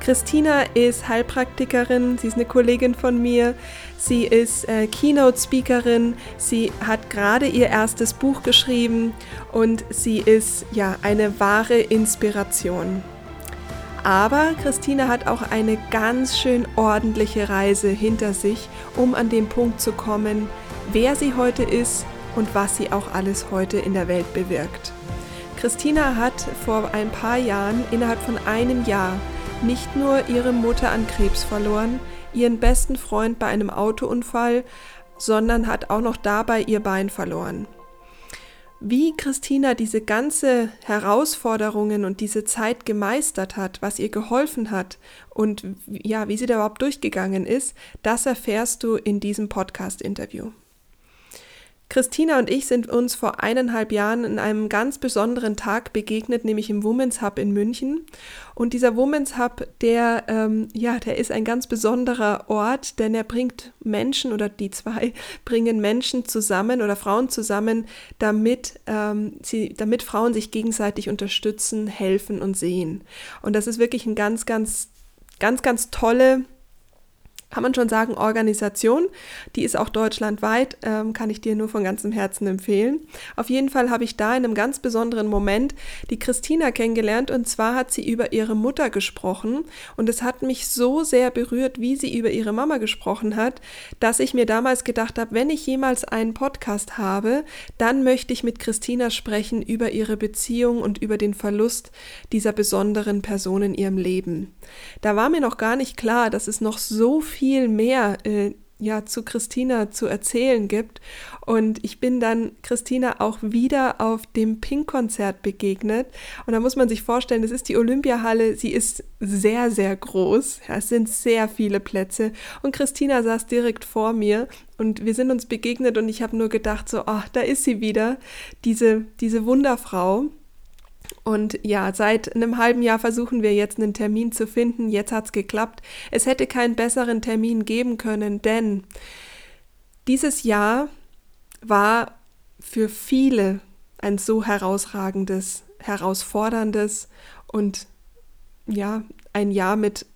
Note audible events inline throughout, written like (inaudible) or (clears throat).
Christina ist Heilpraktikerin, sie ist eine Kollegin von mir, sie ist äh, Keynote-Speakerin, sie hat gerade ihr erstes Buch geschrieben und sie ist ja eine wahre Inspiration. Aber Christina hat auch eine ganz schön ordentliche Reise hinter sich, um an den Punkt zu kommen, wer sie heute ist und was sie auch alles heute in der Welt bewirkt. Christina hat vor ein paar Jahren innerhalb von einem Jahr nicht nur ihre Mutter an Krebs verloren, ihren besten Freund bei einem Autounfall, sondern hat auch noch dabei ihr Bein verloren. Wie Christina diese ganze Herausforderungen und diese Zeit gemeistert hat, was ihr geholfen hat und ja, wie sie da überhaupt durchgegangen ist, das erfährst du in diesem Podcast-Interview. Christina und ich sind uns vor eineinhalb Jahren in einem ganz besonderen Tag begegnet, nämlich im Women's Hub in München. Und dieser Women's Hub, der, ähm, ja, der ist ein ganz besonderer Ort, denn er bringt Menschen oder die zwei (laughs) bringen Menschen zusammen oder Frauen zusammen, damit, ähm, sie, damit Frauen sich gegenseitig unterstützen, helfen und sehen. Und das ist wirklich ein ganz, ganz, ganz, ganz tolle kann man schon sagen, Organisation. Die ist auch deutschlandweit, ähm, kann ich dir nur von ganzem Herzen empfehlen. Auf jeden Fall habe ich da in einem ganz besonderen Moment die Christina kennengelernt und zwar hat sie über ihre Mutter gesprochen und es hat mich so sehr berührt, wie sie über ihre Mama gesprochen hat, dass ich mir damals gedacht habe, wenn ich jemals einen Podcast habe, dann möchte ich mit Christina sprechen über ihre Beziehung und über den Verlust dieser besonderen Person in ihrem Leben. Da war mir noch gar nicht klar, dass es noch so viel viel mehr äh, ja zu Christina zu erzählen gibt. Und ich bin dann Christina auch wieder auf dem Pink-Konzert begegnet. Und da muss man sich vorstellen, es ist die Olympiahalle, sie ist sehr, sehr groß. Ja, es sind sehr viele Plätze. Und Christina saß direkt vor mir und wir sind uns begegnet und ich habe nur gedacht, so, ach, da ist sie wieder, diese, diese Wunderfrau. Und ja, seit einem halben Jahr versuchen wir jetzt einen Termin zu finden. Jetzt hat es geklappt. Es hätte keinen besseren Termin geben können, denn dieses Jahr war für viele ein so herausragendes, herausforderndes und ja, ein Jahr mit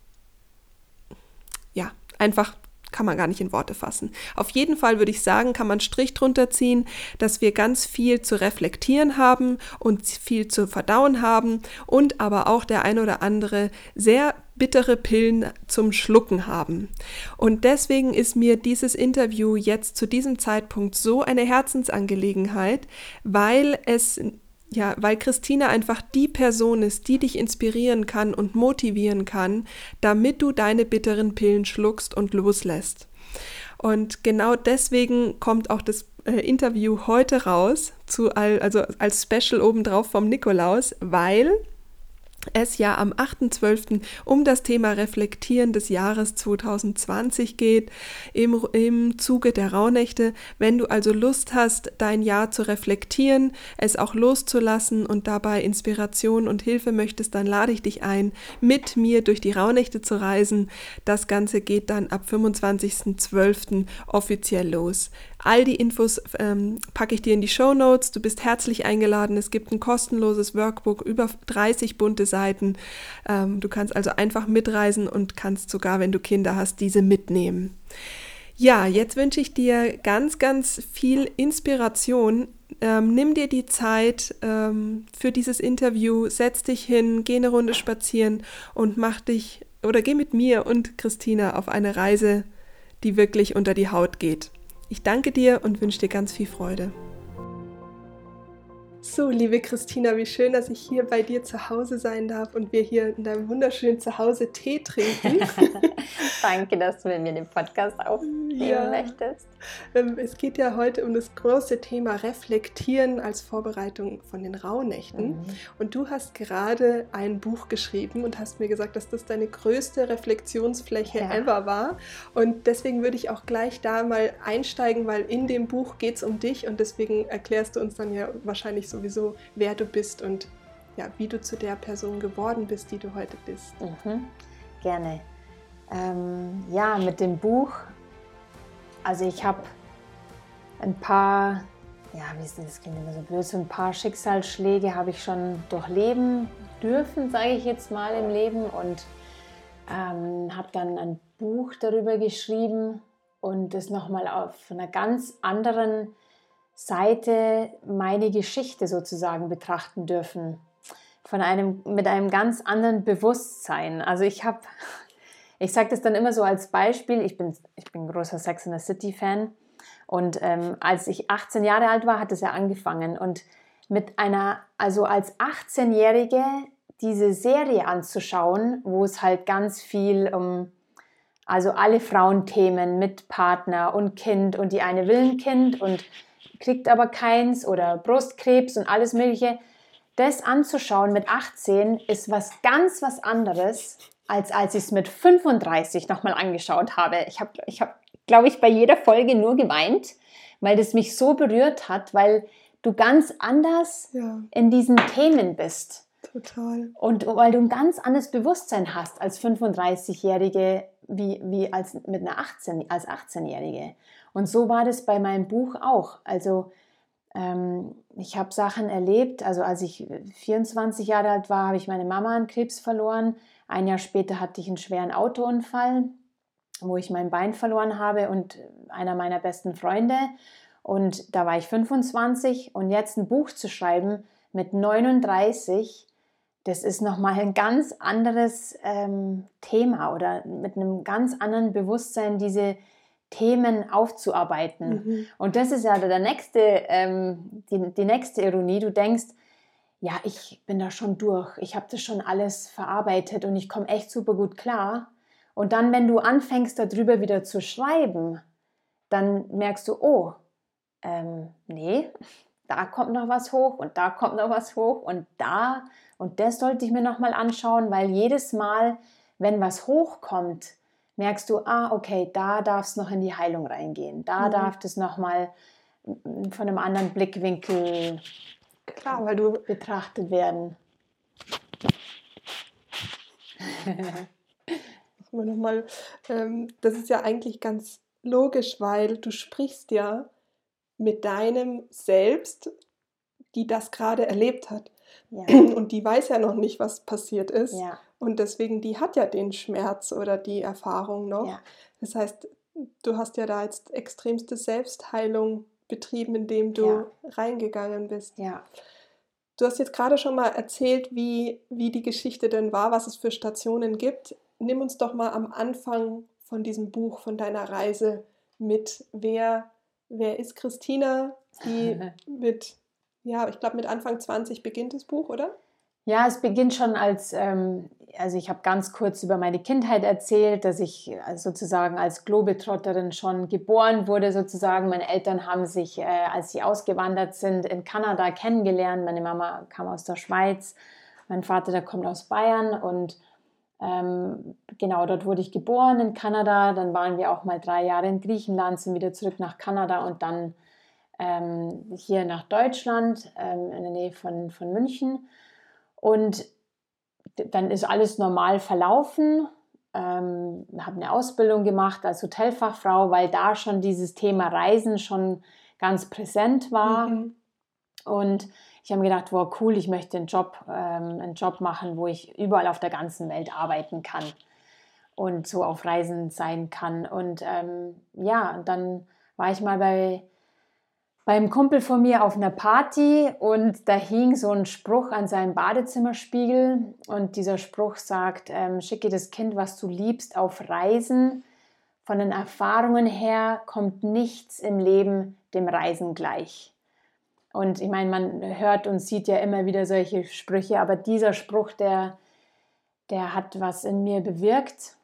ja, einfach kann man gar nicht in Worte fassen. Auf jeden Fall würde ich sagen, kann man Strich drunter ziehen, dass wir ganz viel zu reflektieren haben und viel zu verdauen haben und aber auch der ein oder andere sehr bittere Pillen zum Schlucken haben. Und deswegen ist mir dieses Interview jetzt zu diesem Zeitpunkt so eine Herzensangelegenheit, weil es ja, weil Christina einfach die Person ist, die dich inspirieren kann und motivieren kann, damit du deine bitteren Pillen schluckst und loslässt. Und genau deswegen kommt auch das äh, Interview heute raus, zu all, also als Special obendrauf vom Nikolaus, weil es ja am 8.12. um das Thema Reflektieren des Jahres 2020 geht, im, im Zuge der Rauhnächte. Wenn du also Lust hast, dein Jahr zu reflektieren, es auch loszulassen und dabei Inspiration und Hilfe möchtest, dann lade ich dich ein, mit mir durch die Rauhnächte zu reisen. Das Ganze geht dann ab 25.12. offiziell los. All die Infos ähm, packe ich dir in die Show Notes. Du bist herzlich eingeladen. Es gibt ein kostenloses Workbook, über 30 bunte Seiten. Ähm, du kannst also einfach mitreisen und kannst sogar, wenn du Kinder hast, diese mitnehmen. Ja, jetzt wünsche ich dir ganz, ganz viel Inspiration. Ähm, nimm dir die Zeit ähm, für dieses Interview, setz dich hin, geh eine Runde spazieren und mach dich oder geh mit mir und Christina auf eine Reise, die wirklich unter die Haut geht. Ich danke dir und wünsche dir ganz viel Freude. So, liebe Christina, wie schön, dass ich hier bei dir zu Hause sein darf und wir hier in deinem wunderschönen Zuhause Tee trinken. (laughs) Danke, dass du mit mir den Podcast aufnimmst. nehmen ja. möchtest. Ähm, es geht ja heute um das große Thema Reflektieren als Vorbereitung von den Rauhnächten. Mhm. Und du hast gerade ein Buch geschrieben und hast mir gesagt, dass das deine größte Reflexionsfläche ja. ever war. Und deswegen würde ich auch gleich da mal einsteigen, weil in dem Buch geht es um dich und deswegen erklärst du uns dann ja wahrscheinlich sowieso, wer du bist und ja, wie du zu der Person geworden bist, die du heute bist. Mhm. Gerne. Ähm, ja, mit dem Buch, also ich habe ein paar, ja, wie ist das, das klingt immer so blöd, so ein paar Schicksalsschläge habe ich schon durchleben dürfen, sage ich jetzt mal im Leben und ähm, habe dann ein Buch darüber geschrieben und es nochmal auf einer ganz anderen Seite meine Geschichte sozusagen betrachten dürfen. Von einem, mit einem ganz anderen Bewusstsein. Also ich habe (laughs) ich sage das dann immer so als Beispiel. Ich bin, ich bin großer Sex in the City Fan. Und ähm, als ich 18 Jahre alt war, hat es ja angefangen. Und mit einer, also als 18-Jährige diese Serie anzuschauen, wo es halt ganz viel um, also alle Frauenthemen mit Partner und Kind und die eine will ein Kind und kriegt aber keins oder Brustkrebs und alles Mögliche. Das anzuschauen mit 18 ist was ganz was anderes, als als ich es mit 35 nochmal angeschaut habe. Ich habe, ich hab, glaube ich, bei jeder Folge nur geweint, weil das mich so berührt hat, weil du ganz anders ja. in diesen Themen bist. Total. Und weil du ein ganz anderes Bewusstsein hast als 35-Jährige wie, wie als mit einer 18, als 18-Jährige. Und so war das bei meinem Buch auch. Also ähm, ich habe Sachen erlebt. Also als ich 24 Jahre alt war, habe ich meine Mama an Krebs verloren. Ein Jahr später hatte ich einen schweren Autounfall, wo ich mein Bein verloren habe und einer meiner besten Freunde. Und da war ich 25 und jetzt ein Buch zu schreiben mit 39, das ist nochmal ein ganz anderes ähm, Thema oder mit einem ganz anderen Bewusstsein diese Themen aufzuarbeiten. Mhm. Und das ist ja der nächste, ähm, die, die nächste Ironie. Du denkst, ja, ich bin da schon durch, ich habe das schon alles verarbeitet und ich komme echt super gut klar. Und dann, wenn du anfängst darüber wieder zu schreiben, dann merkst du, oh, ähm, nee, (laughs) da kommt noch was hoch und da kommt noch was hoch und da und das sollte ich mir noch mal anschauen, weil jedes Mal, wenn was hochkommt, merkst du, ah, okay, da darf es noch in die Heilung reingehen, da mhm. darf es noch mal von einem anderen Blickwinkel Klar, weil du betrachtet werden. (laughs) nochmal, ähm, das ist ja eigentlich ganz logisch, weil du sprichst ja mit deinem Selbst, die das gerade erlebt hat. Ja. Und die weiß ja noch nicht, was passiert ist. Ja. Und deswegen, die hat ja den Schmerz oder die Erfahrung noch. Ja. Das heißt, du hast ja da jetzt extremste Selbstheilung betrieben, indem du ja. reingegangen bist. Ja. Du hast jetzt gerade schon mal erzählt, wie, wie die Geschichte denn war, was es für Stationen gibt. Nimm uns doch mal am Anfang von diesem Buch, von deiner Reise mit. Wer, wer ist Christina? Die (laughs) mit, ja, ich glaube, mit Anfang 20 beginnt das Buch, oder? Ja, es beginnt schon als, ähm, also ich habe ganz kurz über meine Kindheit erzählt, dass ich äh, sozusagen als Globetrotterin schon geboren wurde, sozusagen. Meine Eltern haben sich, äh, als sie ausgewandert sind, in Kanada kennengelernt. Meine Mama kam aus der Schweiz, mein Vater, der kommt aus Bayern und ähm, genau dort wurde ich geboren in Kanada. Dann waren wir auch mal drei Jahre in Griechenland, sind wieder zurück nach Kanada und dann ähm, hier nach Deutschland ähm, in der Nähe von, von München. Und dann ist alles normal verlaufen. Ähm, habe eine Ausbildung gemacht als Hotelfachfrau, weil da schon dieses Thema Reisen schon ganz präsent war. Mhm. Und ich habe mir gedacht, wow, cool, ich möchte einen Job, ähm, einen Job machen, wo ich überall auf der ganzen Welt arbeiten kann und so auf Reisen sein kann. Und ähm, ja, dann war ich mal bei beim Kumpel von mir auf einer Party und da hing so ein Spruch an seinem Badezimmerspiegel und dieser Spruch sagt, ähm, schicke das Kind, was du liebst, auf Reisen. Von den Erfahrungen her kommt nichts im Leben dem Reisen gleich. Und ich meine, man hört und sieht ja immer wieder solche Sprüche, aber dieser Spruch, der, der hat was in mir bewirkt.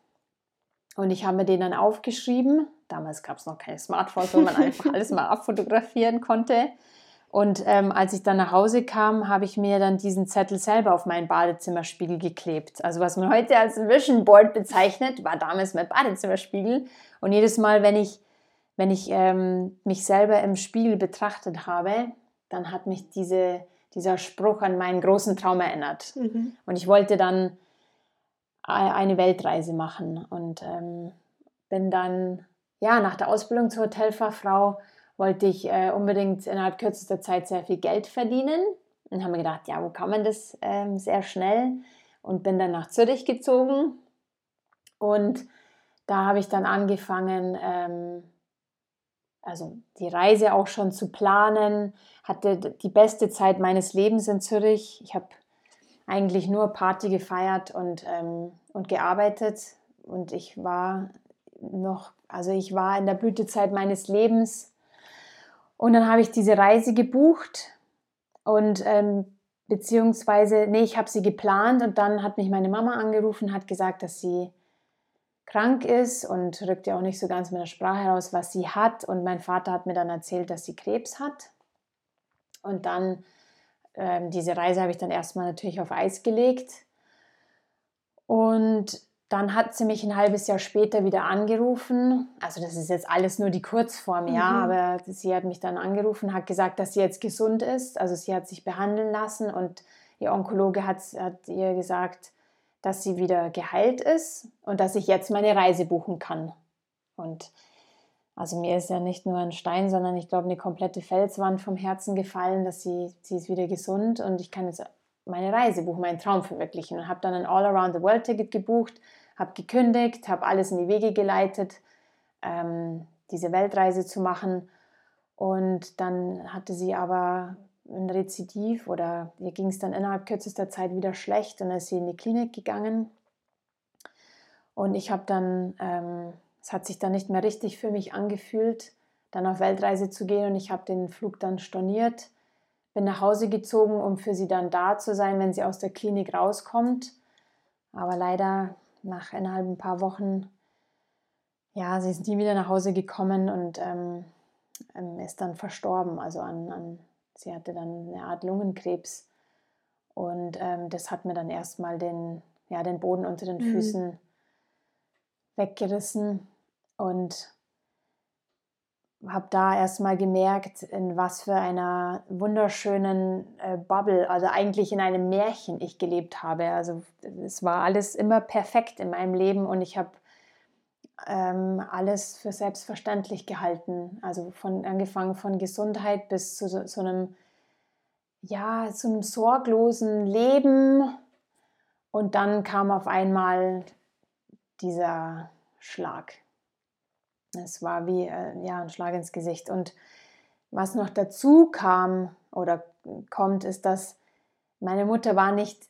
Und ich habe mir den dann aufgeschrieben damals gab es noch keine Smartphones, wo man einfach (laughs) alles mal abfotografieren konnte. Und ähm, als ich dann nach Hause kam, habe ich mir dann diesen Zettel selber auf meinen Badezimmerspiegel geklebt. Also was man heute als Vision Board bezeichnet, war damals mein Badezimmerspiegel. Und jedes Mal, wenn ich, wenn ich ähm, mich selber im Spiegel betrachtet habe, dann hat mich diese, dieser Spruch an meinen großen Traum erinnert. Mhm. Und ich wollte dann eine Weltreise machen und ähm, bin dann ja nach der Ausbildung zur Hotelfachfrau wollte ich äh, unbedingt innerhalb kürzester Zeit sehr viel Geld verdienen und habe mir gedacht, ja, wo kann man das ähm, sehr schnell? Und bin dann nach Zürich gezogen und da habe ich dann angefangen, ähm, also die Reise auch schon zu planen, hatte die beste Zeit meines Lebens in Zürich. Ich habe eigentlich nur Party gefeiert und, ähm, und gearbeitet und ich war noch, also ich war in der Blütezeit meines Lebens und dann habe ich diese Reise gebucht und ähm, beziehungsweise, nee, ich habe sie geplant und dann hat mich meine Mama angerufen, hat gesagt, dass sie krank ist und rückte auch nicht so ganz mit der Sprache heraus, was sie hat. Und mein Vater hat mir dann erzählt, dass sie Krebs hat. Und dann, ähm, diese Reise habe ich dann erstmal natürlich auf Eis gelegt. Und dann hat sie mich ein halbes Jahr später wieder angerufen. Also das ist jetzt alles nur die Kurzform, mhm. ja, aber sie hat mich dann angerufen, hat gesagt, dass sie jetzt gesund ist. Also sie hat sich behandeln lassen und ihr Onkologe hat, hat ihr gesagt, dass sie wieder geheilt ist und dass ich jetzt meine Reise buchen kann. Und also mir ist ja nicht nur ein Stein, sondern ich glaube eine komplette Felswand vom Herzen gefallen, dass sie, sie ist wieder gesund und ich kann jetzt meine Reise buchen, meinen Traum verwirklichen und habe dann ein All-Around-the-World-Ticket gebucht habe gekündigt, habe alles in die Wege geleitet, ähm, diese Weltreise zu machen. Und dann hatte sie aber ein Rezidiv oder ihr ging es dann innerhalb kürzester Zeit wieder schlecht und dann ist sie in die Klinik gegangen. Und ich habe dann, ähm, es hat sich dann nicht mehr richtig für mich angefühlt, dann auf Weltreise zu gehen und ich habe den Flug dann storniert, bin nach Hause gezogen, um für sie dann da zu sein, wenn sie aus der Klinik rauskommt. Aber leider nach innerhalb ein paar Wochen, ja, sie ist nie wieder nach Hause gekommen und ähm, ähm, ist dann verstorben. Also an, an, sie hatte dann eine Art Lungenkrebs. Und ähm, das hat mir dann erstmal den, ja, den Boden unter den mhm. Füßen weggerissen. Und habe da erstmal gemerkt, in was für einer wunderschönen äh, Bubble, also eigentlich in einem Märchen ich gelebt habe. Also es war alles immer perfekt in meinem Leben und ich habe ähm, alles für selbstverständlich gehalten. Also von angefangen von Gesundheit bis zu so, einem ja, zu einem sorglosen Leben. Und dann kam auf einmal dieser Schlag. Es war wie äh, ja, ein Schlag ins Gesicht. Und was noch dazu kam oder kommt, ist, dass meine Mutter war nicht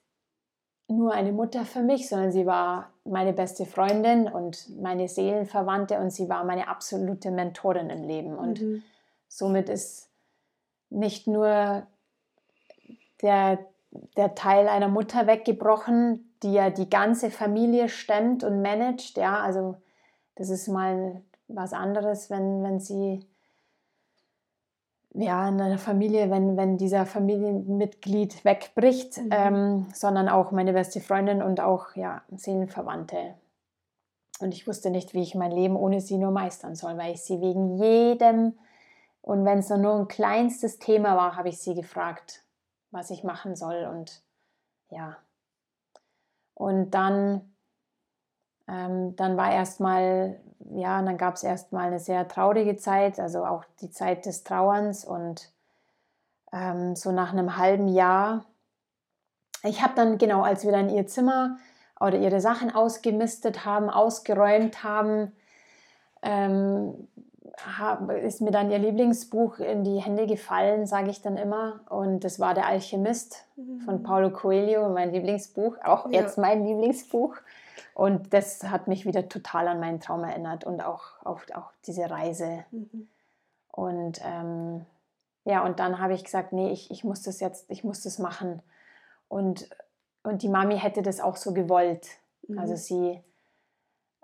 nur eine Mutter für mich, sondern sie war meine beste Freundin und meine Seelenverwandte und sie war meine absolute Mentorin im Leben. Und mhm. somit ist nicht nur der, der Teil einer Mutter weggebrochen, die ja die ganze Familie stemmt und managt. Ja, also das ist mal was anderes, wenn, wenn sie ja, in einer Familie, wenn, wenn dieser Familienmitglied wegbricht, mhm. ähm, sondern auch meine beste Freundin und auch ja, Seelenverwandte. Und ich wusste nicht, wie ich mein Leben ohne sie nur meistern soll, weil ich sie wegen jedem, und wenn es nur ein kleinstes Thema war, habe ich sie gefragt, was ich machen soll. Und ja. Und dann ähm, dann war erstmal, ja, dann gab es erstmal eine sehr traurige Zeit, also auch die Zeit des Trauerns und ähm, so nach einem halben Jahr. Ich habe dann, genau, als wir dann ihr Zimmer oder ihre Sachen ausgemistet haben, ausgeräumt haben, ähm, ist mir dann ihr Lieblingsbuch in die Hände gefallen, sage ich dann immer. Und das war Der Alchemist mhm. von Paulo Coelho, mein Lieblingsbuch, auch ja. jetzt mein Lieblingsbuch. Und das hat mich wieder total an meinen Traum erinnert und auch, auch, auch diese Reise. Mhm. Und ähm, ja, und dann habe ich gesagt, nee, ich, ich muss das jetzt, ich muss das machen. Und, und die Mami hätte das auch so gewollt. Mhm. Also sie,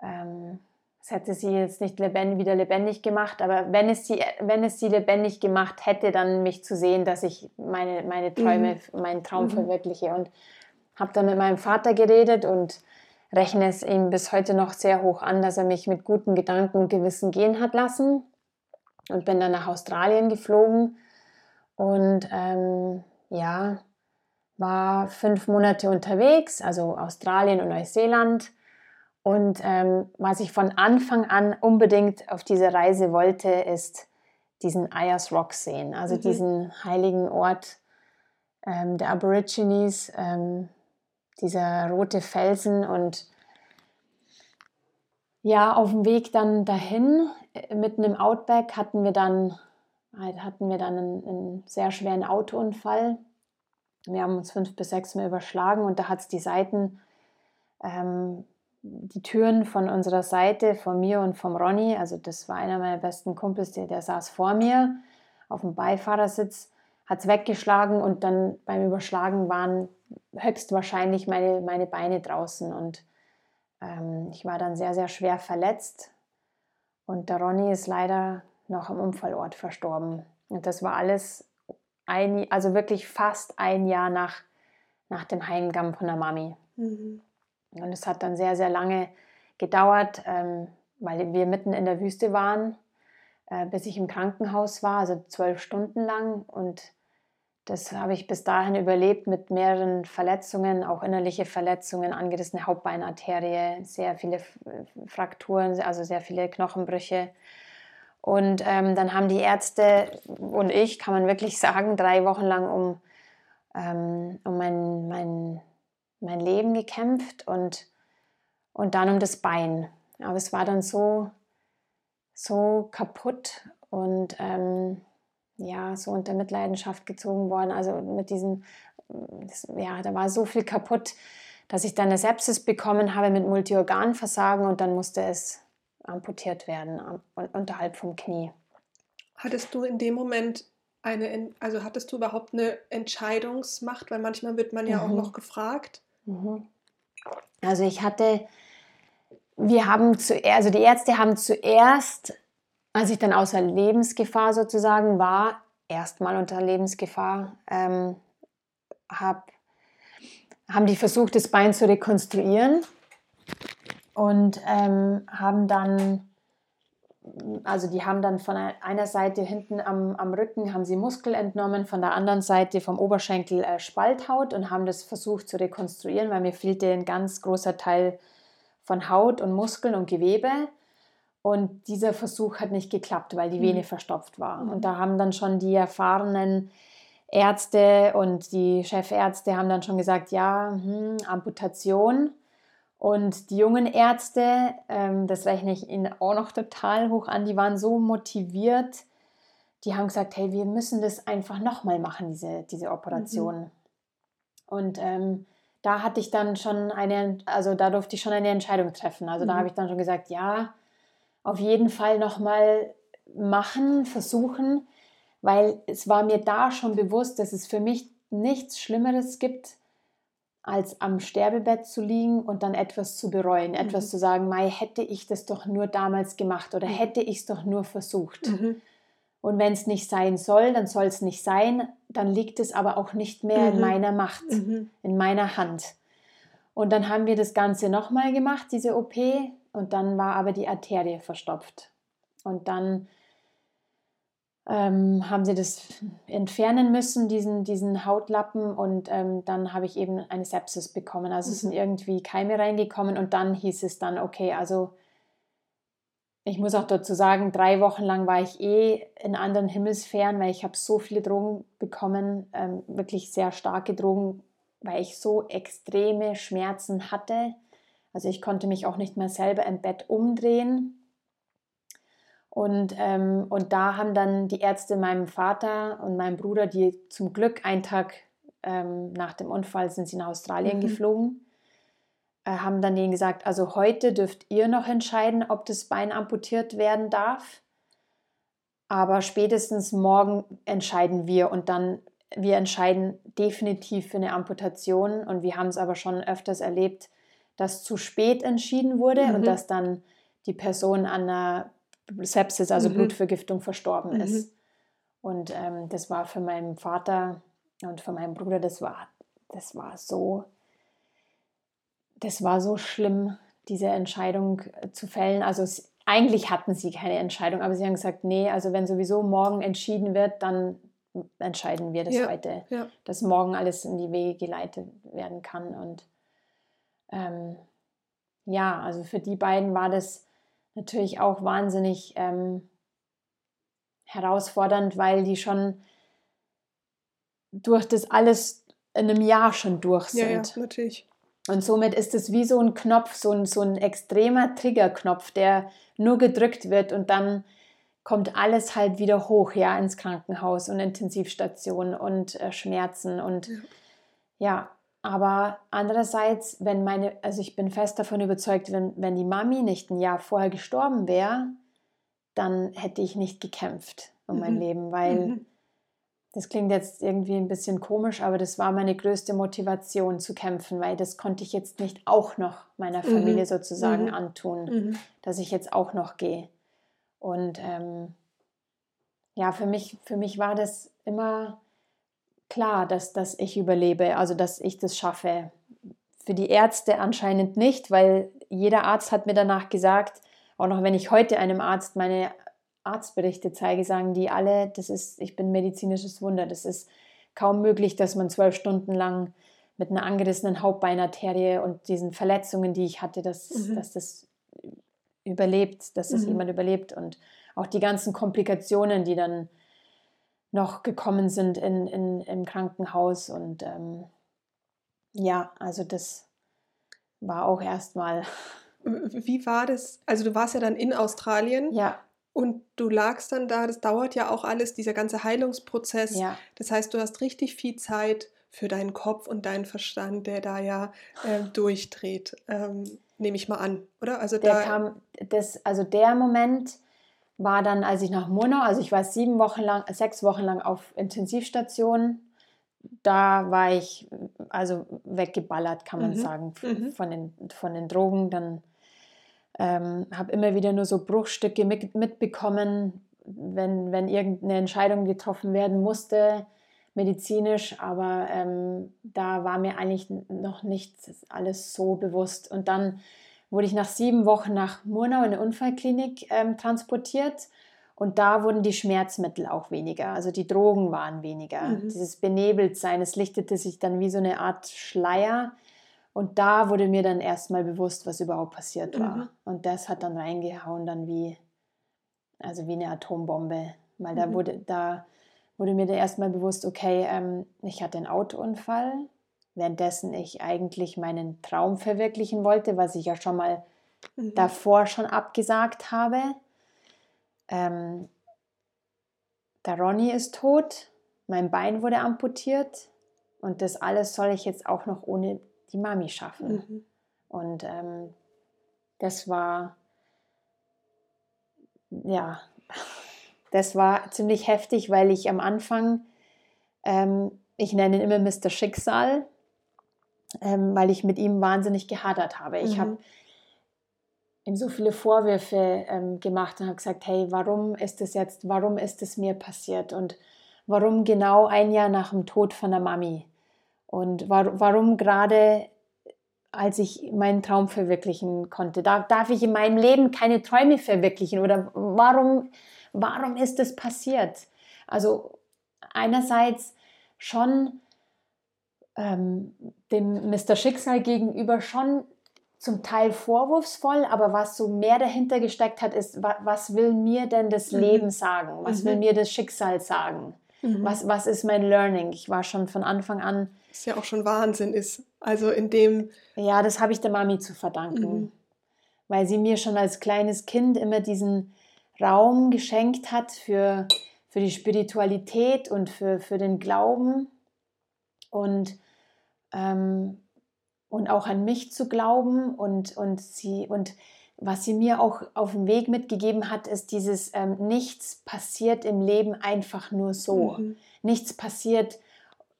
ähm, es hätte sie jetzt nicht lebendig, wieder lebendig gemacht, aber wenn es, sie, wenn es sie lebendig gemacht hätte, dann mich zu sehen, dass ich meine, meine Träume, mhm. meinen Traum mhm. verwirkliche. Und habe dann mit meinem Vater geredet und rechne es ihm bis heute noch sehr hoch an, dass er mich mit guten Gedanken und Gewissen gehen hat lassen. Und bin dann nach Australien geflogen und ähm, ja, war fünf Monate unterwegs, also Australien und Neuseeland. Und ähm, was ich von Anfang an unbedingt auf dieser Reise wollte, ist diesen Ayers Rock sehen, also mhm. diesen heiligen Ort ähm, der Aborigines, ähm, dieser rote Felsen und ja, auf dem Weg dann dahin, äh, mitten im Outback, hatten wir dann, halt hatten wir dann einen, einen sehr schweren Autounfall. Wir haben uns fünf bis sechs Mal überschlagen und da hat es die Seiten, ähm, die Türen von unserer Seite, von mir und vom Ronny, also das war einer meiner besten Kumpels, der, der saß vor mir auf dem Beifahrersitz, hat es weggeschlagen und dann beim Überschlagen waren höchstwahrscheinlich meine, meine Beine draußen und ähm, ich war dann sehr, sehr schwer verletzt und der Ronny ist leider noch am Unfallort verstorben. Und das war alles, ein, also wirklich fast ein Jahr nach, nach dem Heimgang von der Mami. Mhm. Und es hat dann sehr, sehr lange gedauert, ähm, weil wir mitten in der Wüste waren, äh, bis ich im Krankenhaus war, also zwölf Stunden lang. Und das habe ich bis dahin überlebt mit mehreren Verletzungen, auch innerliche Verletzungen, angerissene Hauptbeinarterie, sehr viele Frakturen, also sehr viele Knochenbrüche. Und ähm, dann haben die Ärzte und ich, kann man wirklich sagen, drei Wochen lang um, ähm, um mein, mein, mein Leben gekämpft und, und dann um das Bein. Aber es war dann so, so kaputt und ähm, ja, so unter Mitleidenschaft gezogen worden. Also mit diesem, das, ja, da war so viel kaputt, dass ich dann eine Sepsis bekommen habe mit Multiorganversagen und dann musste es amputiert werden, unterhalb vom Knie. Hattest du in dem Moment eine, also hattest du überhaupt eine Entscheidungsmacht? Weil manchmal wird man ja mhm. auch noch gefragt. Mhm. Also ich hatte, wir haben zuerst, also die Ärzte haben zuerst als ich dann außer Lebensgefahr sozusagen war, erstmal unter Lebensgefahr, ähm, hab, haben die versucht, das Bein zu rekonstruieren und ähm, haben dann, also die haben dann von einer Seite hinten am, am Rücken haben sie Muskel entnommen, von der anderen Seite vom Oberschenkel äh, Spalthaut und haben das versucht zu rekonstruieren, weil mir fehlte ein ganz großer Teil von Haut und Muskeln und Gewebe. Und dieser Versuch hat nicht geklappt, weil die Vene mhm. verstopft war. Mhm. Und da haben dann schon die erfahrenen Ärzte und die Chefärzte haben dann schon gesagt, ja, hm, Amputation. Und die jungen Ärzte, ähm, das rechne ich ihnen auch noch total hoch an, die waren so motiviert, die haben gesagt, hey, wir müssen das einfach nochmal machen, diese, diese Operation. Mhm. Und ähm, da hatte ich dann schon eine, also da durfte ich schon eine Entscheidung treffen. Also da mhm. habe ich dann schon gesagt, ja, auf jeden Fall nochmal machen, versuchen, weil es war mir da schon bewusst, dass es für mich nichts Schlimmeres gibt, als am Sterbebett zu liegen und dann etwas zu bereuen, mhm. etwas zu sagen, Mai, hätte ich das doch nur damals gemacht oder mhm. hätte ich es doch nur versucht. Mhm. Und wenn es nicht sein soll, dann soll es nicht sein, dann liegt es aber auch nicht mehr in mhm. meiner Macht, mhm. in meiner Hand. Und dann haben wir das Ganze nochmal gemacht, diese OP, und dann war aber die Arterie verstopft. Und dann ähm, haben sie das entfernen müssen, diesen, diesen Hautlappen. Und ähm, dann habe ich eben eine Sepsis bekommen. Also es sind mhm. irgendwie Keime reingekommen. Und dann hieß es dann, okay, also ich muss auch dazu sagen, drei Wochen lang war ich eh in anderen Himmelsfähren, weil ich habe so viele Drogen bekommen, ähm, wirklich sehr starke Drogen, weil ich so extreme Schmerzen hatte also ich konnte mich auch nicht mehr selber im Bett umdrehen. Und, ähm, und da haben dann die Ärzte meinem Vater und meinem Bruder, die zum Glück einen Tag ähm, nach dem Unfall sind sie nach Australien mhm. geflogen, äh, haben dann denen gesagt, also heute dürft ihr noch entscheiden, ob das Bein amputiert werden darf. Aber spätestens morgen entscheiden wir und dann, wir entscheiden definitiv für eine Amputation. Und wir haben es aber schon öfters erlebt, dass zu spät entschieden wurde mhm. und dass dann die Person an einer Sepsis, also mhm. Blutvergiftung, verstorben mhm. ist. Und ähm, das war für meinen Vater und für meinen Bruder, das war, das war so, das war so schlimm, diese Entscheidung äh, zu fällen. Also es, eigentlich hatten sie keine Entscheidung, aber sie haben gesagt, nee, also wenn sowieso morgen entschieden wird, dann entscheiden wir das ja, heute, ja. dass morgen alles in die Wege geleitet werden kann. Und ähm, ja, also für die beiden war das natürlich auch wahnsinnig ähm, herausfordernd, weil die schon durch das alles in einem Jahr schon durch sind. Ja, ja natürlich. Und somit ist es wie so ein Knopf, so ein, so ein extremer Triggerknopf, der nur gedrückt wird und dann kommt alles halt wieder hoch, ja, ins Krankenhaus und Intensivstation und äh, Schmerzen und ja. ja. Aber andererseits, wenn meine, also ich bin fest davon überzeugt, wenn, wenn die Mami nicht ein Jahr vorher gestorben wäre, dann hätte ich nicht gekämpft um mhm. mein Leben, weil mhm. das klingt jetzt irgendwie ein bisschen komisch, aber das war meine größte Motivation zu kämpfen, weil das konnte ich jetzt nicht auch noch meiner mhm. Familie mhm. sozusagen antun, mhm. dass ich jetzt auch noch gehe. Und ähm, ja, für mich, für mich war das immer klar, dass, dass ich überlebe, also dass ich das schaffe. Für die Ärzte anscheinend nicht, weil jeder Arzt hat mir danach gesagt, auch noch wenn ich heute einem Arzt meine Arztberichte zeige, sagen die alle, das ist, ich bin medizinisches Wunder. Das ist kaum möglich, dass man zwölf Stunden lang mit einer angerissenen Hauptbeinarterie und diesen Verletzungen, die ich hatte, dass, mhm. dass das überlebt, dass das mhm. jemand überlebt und auch die ganzen Komplikationen, die dann noch gekommen sind in, in, im Krankenhaus und ähm, ja, also das war auch erstmal wie war das? Also du warst ja dann in Australien. Ja. Und du lagst dann da, das dauert ja auch alles, dieser ganze Heilungsprozess. Ja. Das heißt, du hast richtig viel Zeit für deinen Kopf und deinen Verstand, der da ja äh, (sighs) durchdreht, ähm, nehme ich mal an, oder? Also der da kam, das, also der Moment war dann, als ich nach Murnau, also ich war sieben Wochen lang, sechs Wochen lang auf Intensivstation da war ich also weggeballert, kann man mhm. sagen, mhm. von, den, von den Drogen. Dann ähm, habe immer wieder nur so Bruchstücke mit, mitbekommen, wenn, wenn irgendeine Entscheidung getroffen werden musste, medizinisch, aber ähm, da war mir eigentlich noch nicht alles so bewusst. Und dann wurde ich nach sieben Wochen nach Murnau in eine Unfallklinik ähm, transportiert und da wurden die Schmerzmittel auch weniger, also die Drogen waren weniger. Mhm. Dieses Benebeltsein, es lichtete sich dann wie so eine Art Schleier. Und da wurde mir dann erstmal bewusst, was überhaupt passiert war. Mhm. Und das hat dann reingehauen, dann wie, also wie eine Atombombe. Weil da, mhm. wurde, da wurde mir dann erstmal bewusst, okay, ähm, ich hatte einen Autounfall, währenddessen ich eigentlich meinen Traum verwirklichen wollte, was ich ja schon mal mhm. davor schon abgesagt habe. Ähm, der Ronny ist tot, mein Bein wurde amputiert und das alles soll ich jetzt auch noch ohne die Mami schaffen. Mhm. Und ähm, das war, ja, (laughs) das war ziemlich heftig, weil ich am Anfang, ähm, ich nenne ihn immer Mr. Schicksal, ähm, weil ich mit ihm wahnsinnig gehadert habe. Ich mhm. habe ihm so viele Vorwürfe ähm, gemacht und habe gesagt, hey, warum ist es jetzt, warum ist es mir passiert und warum genau ein Jahr nach dem Tod von der Mami und war, warum gerade als ich meinen Traum verwirklichen konnte, darf, darf ich in meinem Leben keine Träume verwirklichen oder warum, warum ist es passiert? Also einerseits schon ähm, dem Mr. Schicksal gegenüber schon zum Teil vorwurfsvoll, aber was so mehr dahinter gesteckt hat, ist, was will mir denn das mhm. Leben sagen? Was mhm. will mir das Schicksal sagen? Mhm. Was, was ist mein Learning? Ich war schon von Anfang an. Was ja auch schon Wahnsinn ist. Also in dem. Ja, das habe ich der Mami zu verdanken. Mhm. Weil sie mir schon als kleines Kind immer diesen Raum geschenkt hat für, für die Spiritualität und für, für den Glauben. Und ähm, und auch an mich zu glauben und, und sie und was sie mir auch auf dem Weg mitgegeben hat, ist dieses ähm, nichts passiert im Leben einfach nur so. Mhm. Nichts passiert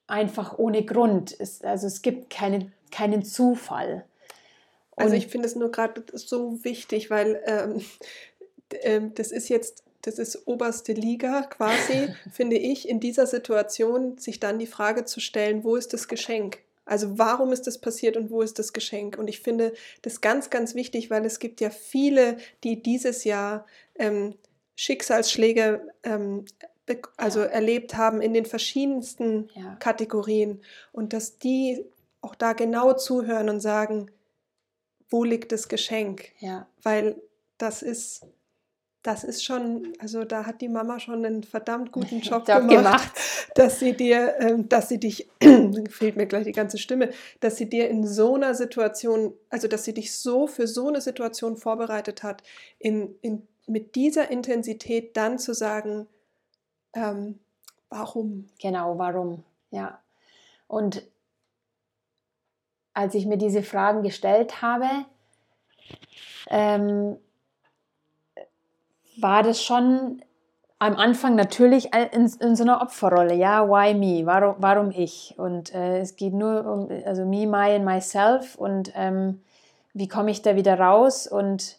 einfach ohne Grund. Es, also es gibt keine, keinen Zufall. also ich finde es nur gerade so wichtig, weil ähm, ähm, das ist jetzt, das ist oberste Liga quasi, (laughs) finde ich, in dieser Situation sich dann die Frage zu stellen, wo ist das Geschenk? Also warum ist das passiert und wo ist das Geschenk? Und ich finde das ganz, ganz wichtig, weil es gibt ja viele, die dieses Jahr ähm, Schicksalsschläge ähm, also ja. erlebt haben in den verschiedensten ja. Kategorien und dass die auch da genau zuhören und sagen, wo liegt das Geschenk? Ja. Weil das ist das ist schon, also da hat die Mama schon einen verdammt guten (laughs) Job, Job gemacht, gemacht, dass sie dir, ähm, dass sie dich, (clears throat) fehlt mir gleich die ganze Stimme, dass sie dir in so einer Situation, also dass sie dich so für so eine Situation vorbereitet hat, in, in, mit dieser Intensität dann zu sagen, ähm, warum? Genau, warum, ja. Und als ich mir diese Fragen gestellt habe, ähm, war das schon am Anfang natürlich in, in, so einer Opferrolle. Ja, why me? Warum, warum ich? Und äh, es geht nur um, also me, my and myself und ähm, wie komme ich da wieder raus? Und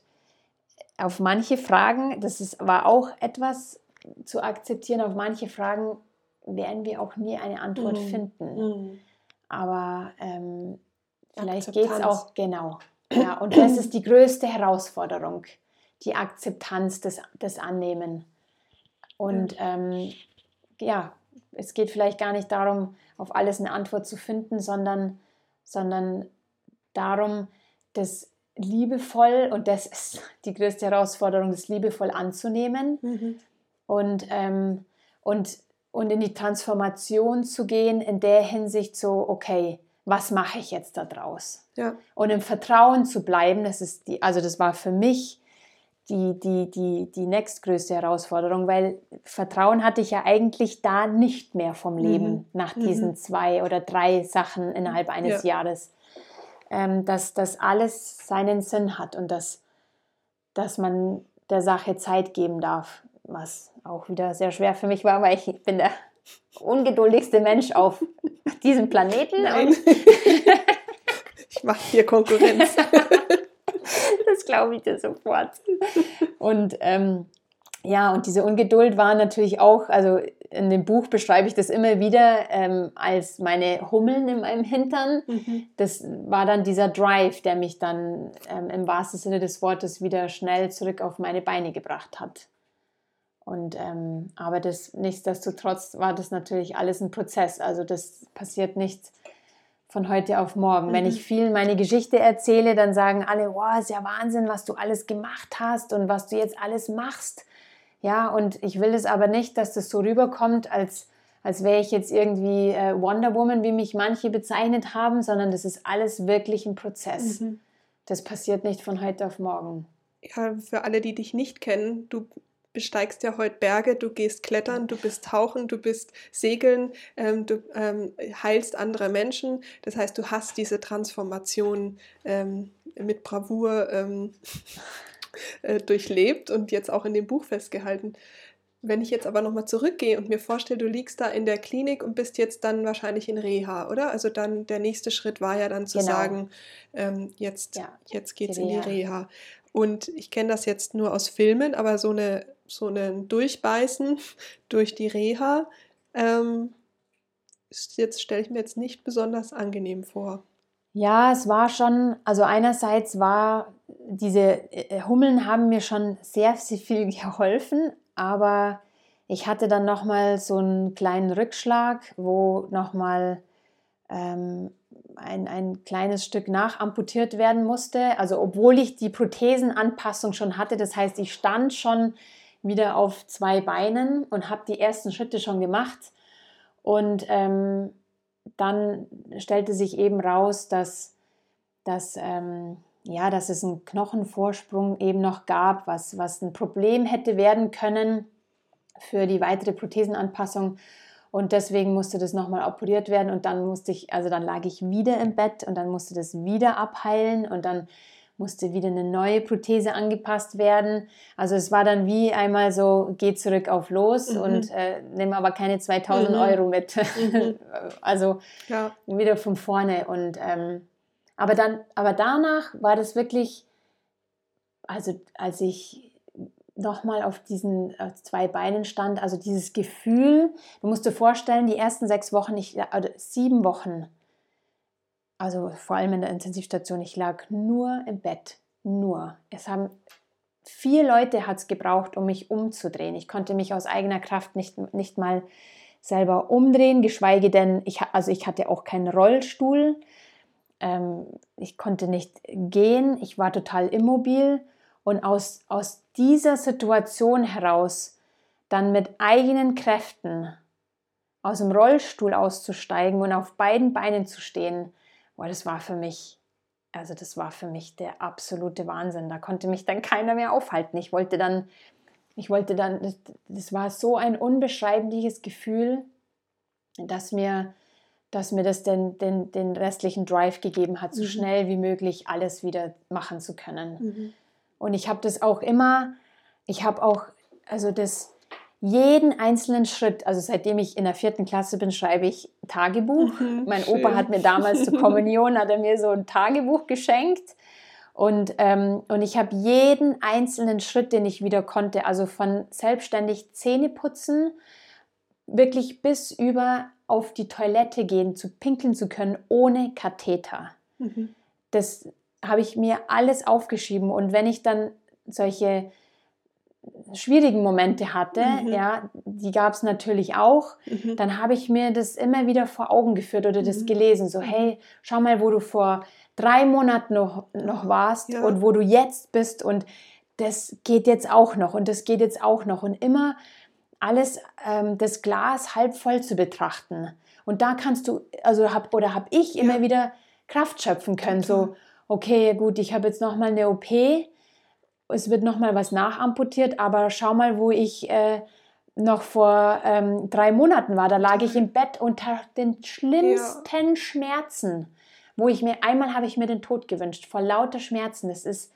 auf manche Fragen, das ist, war auch etwas zu akzeptieren, auf manche Fragen werden wir auch nie eine Antwort mm. finden. Mm. Aber ähm, vielleicht geht es auch, genau. Ja, und das ist die größte Herausforderung die Akzeptanz, das, das Annehmen. Und ähm, ja, es geht vielleicht gar nicht darum, auf alles eine Antwort zu finden, sondern, sondern darum, das liebevoll, und das ist die größte Herausforderung, das liebevoll anzunehmen mhm. und, ähm, und, und in die Transformation zu gehen, in der Hinsicht so, okay, was mache ich jetzt daraus? Ja. Und im Vertrauen zu bleiben, das ist die, also das war für mich die, die, die, die nächstgrößte Herausforderung, weil Vertrauen hatte ich ja eigentlich da nicht mehr vom Leben mhm. nach diesen mhm. zwei oder drei Sachen innerhalb eines ja. Jahres. Ähm, dass das alles seinen Sinn hat und dass, dass man der Sache Zeit geben darf, was auch wieder sehr schwer für mich war, weil ich bin der ungeduldigste Mensch auf diesem Planeten. Nein. (laughs) ich mache hier Konkurrenz. (laughs) das glaube ich dir sofort. Und ähm, ja, und diese Ungeduld war natürlich auch, also in dem Buch beschreibe ich das immer wieder ähm, als meine Hummeln in meinem Hintern. Mhm. Das war dann dieser Drive, der mich dann ähm, im wahrsten Sinne des Wortes wieder schnell zurück auf meine Beine gebracht hat. Und ähm, aber das nichtsdestotrotz war das natürlich alles ein Prozess. Also das passiert nicht von heute auf morgen. Mhm. Wenn ich viel meine Geschichte erzähle, dann sagen alle, wow, ist ja Wahnsinn, was du alles gemacht hast und was du jetzt alles machst. Ja, und ich will es aber nicht, dass das so rüberkommt, als, als wäre ich jetzt irgendwie äh, Wonder Woman, wie mich manche bezeichnet haben, sondern das ist alles wirklich ein Prozess. Mhm. Das passiert nicht von heute auf morgen. Ja, für alle, die dich nicht kennen, du besteigst ja heute Berge, du gehst klettern, du bist tauchen, du bist segeln, ähm, du ähm, heilst andere Menschen. Das heißt, du hast diese Transformation ähm, mit Bravour ähm, (laughs) äh, durchlebt und jetzt auch in dem Buch festgehalten. Wenn ich jetzt aber nochmal zurückgehe und mir vorstelle, du liegst da in der Klinik und bist jetzt dann wahrscheinlich in Reha, oder? Also dann der nächste Schritt war ja dann zu genau. sagen, ähm, jetzt, ja, jetzt geht es in die Reha. Und ich kenne das jetzt nur aus Filmen, aber so eine so ein Durchbeißen (laughs) durch die Reha, ähm, jetzt stelle ich mir jetzt nicht besonders angenehm vor. Ja, es war schon, also einerseits war diese äh, Hummeln haben mir schon sehr, sehr viel (laughs) geholfen, aber ich hatte dann nochmal so einen kleinen Rückschlag, wo nochmal ähm, ein, ein kleines Stück nachamputiert werden musste. Also obwohl ich die Prothesenanpassung schon hatte, das heißt, ich stand schon wieder auf zwei Beinen und habe die ersten Schritte schon gemacht. Und ähm, dann stellte sich eben raus, dass, dass, ähm, ja, dass es einen Knochenvorsprung eben noch gab, was, was ein Problem hätte werden können für die weitere Prothesenanpassung. Und deswegen musste das nochmal operiert werden und dann musste ich, also dann lag ich wieder im Bett und dann musste das wieder abheilen und dann musste wieder eine neue Prothese angepasst werden. Also es war dann wie einmal so, geh zurück auf los mhm. und äh, nimm aber keine 2000 mhm. Euro mit. Mhm. (laughs) also ja. wieder von vorne. Und ähm, Aber dann, aber danach war das wirklich, also als ich nochmal auf diesen auf zwei Beinen stand, also dieses Gefühl, du musst dir vorstellen, die ersten sechs Wochen, ich, oder sieben Wochen, also vor allem in der Intensivstation, ich lag nur im Bett, nur. Es haben vier Leute hat es gebraucht, um mich umzudrehen. Ich konnte mich aus eigener Kraft nicht, nicht mal selber umdrehen, geschweige denn, ich, also ich hatte auch keinen Rollstuhl. Ähm, ich konnte nicht gehen, ich war total immobil. Und aus, aus dieser Situation heraus dann mit eigenen Kräften aus dem Rollstuhl auszusteigen und auf beiden Beinen zu stehen, boah, das war für mich also das war für mich der absolute Wahnsinn. Da konnte mich dann keiner mehr aufhalten. Ich wollte dann, ich wollte dann, das, das war so ein unbeschreibliches Gefühl, dass mir, dass mir das den, den, den restlichen Drive gegeben hat, so mhm. schnell wie möglich alles wieder machen zu können. Mhm. Und ich habe das auch immer, ich habe auch, also das, jeden einzelnen Schritt, also seitdem ich in der vierten Klasse bin, schreibe ich Tagebuch. Mhm, mein schön. Opa hat mir damals zur (laughs) Kommunion, hat er mir so ein Tagebuch geschenkt. Und, ähm, und ich habe jeden einzelnen Schritt, den ich wieder konnte, also von selbstständig Zähne putzen, wirklich bis über auf die Toilette gehen, zu pinkeln zu können, ohne Katheter. Mhm. Das habe ich mir alles aufgeschrieben. Und wenn ich dann solche schwierigen Momente hatte, mhm. ja, die gab es natürlich auch, mhm. dann habe ich mir das immer wieder vor Augen geführt oder das mhm. gelesen. So, hey, schau mal, wo du vor drei Monaten noch, noch warst ja. und wo du jetzt bist und das geht jetzt auch noch und das geht jetzt auch noch und immer alles ähm, das Glas halb voll zu betrachten. Und da kannst du, also hab, oder habe ich immer wieder Kraft schöpfen können. So, okay, gut, ich habe jetzt noch mal eine OP es wird nochmal was nachamputiert, aber schau mal, wo ich äh, noch vor ähm, drei Monaten war. Da lag ich im Bett unter den schlimmsten ja. Schmerzen, wo ich mir, einmal habe ich mir den Tod gewünscht, vor lauter Schmerzen. Das ist,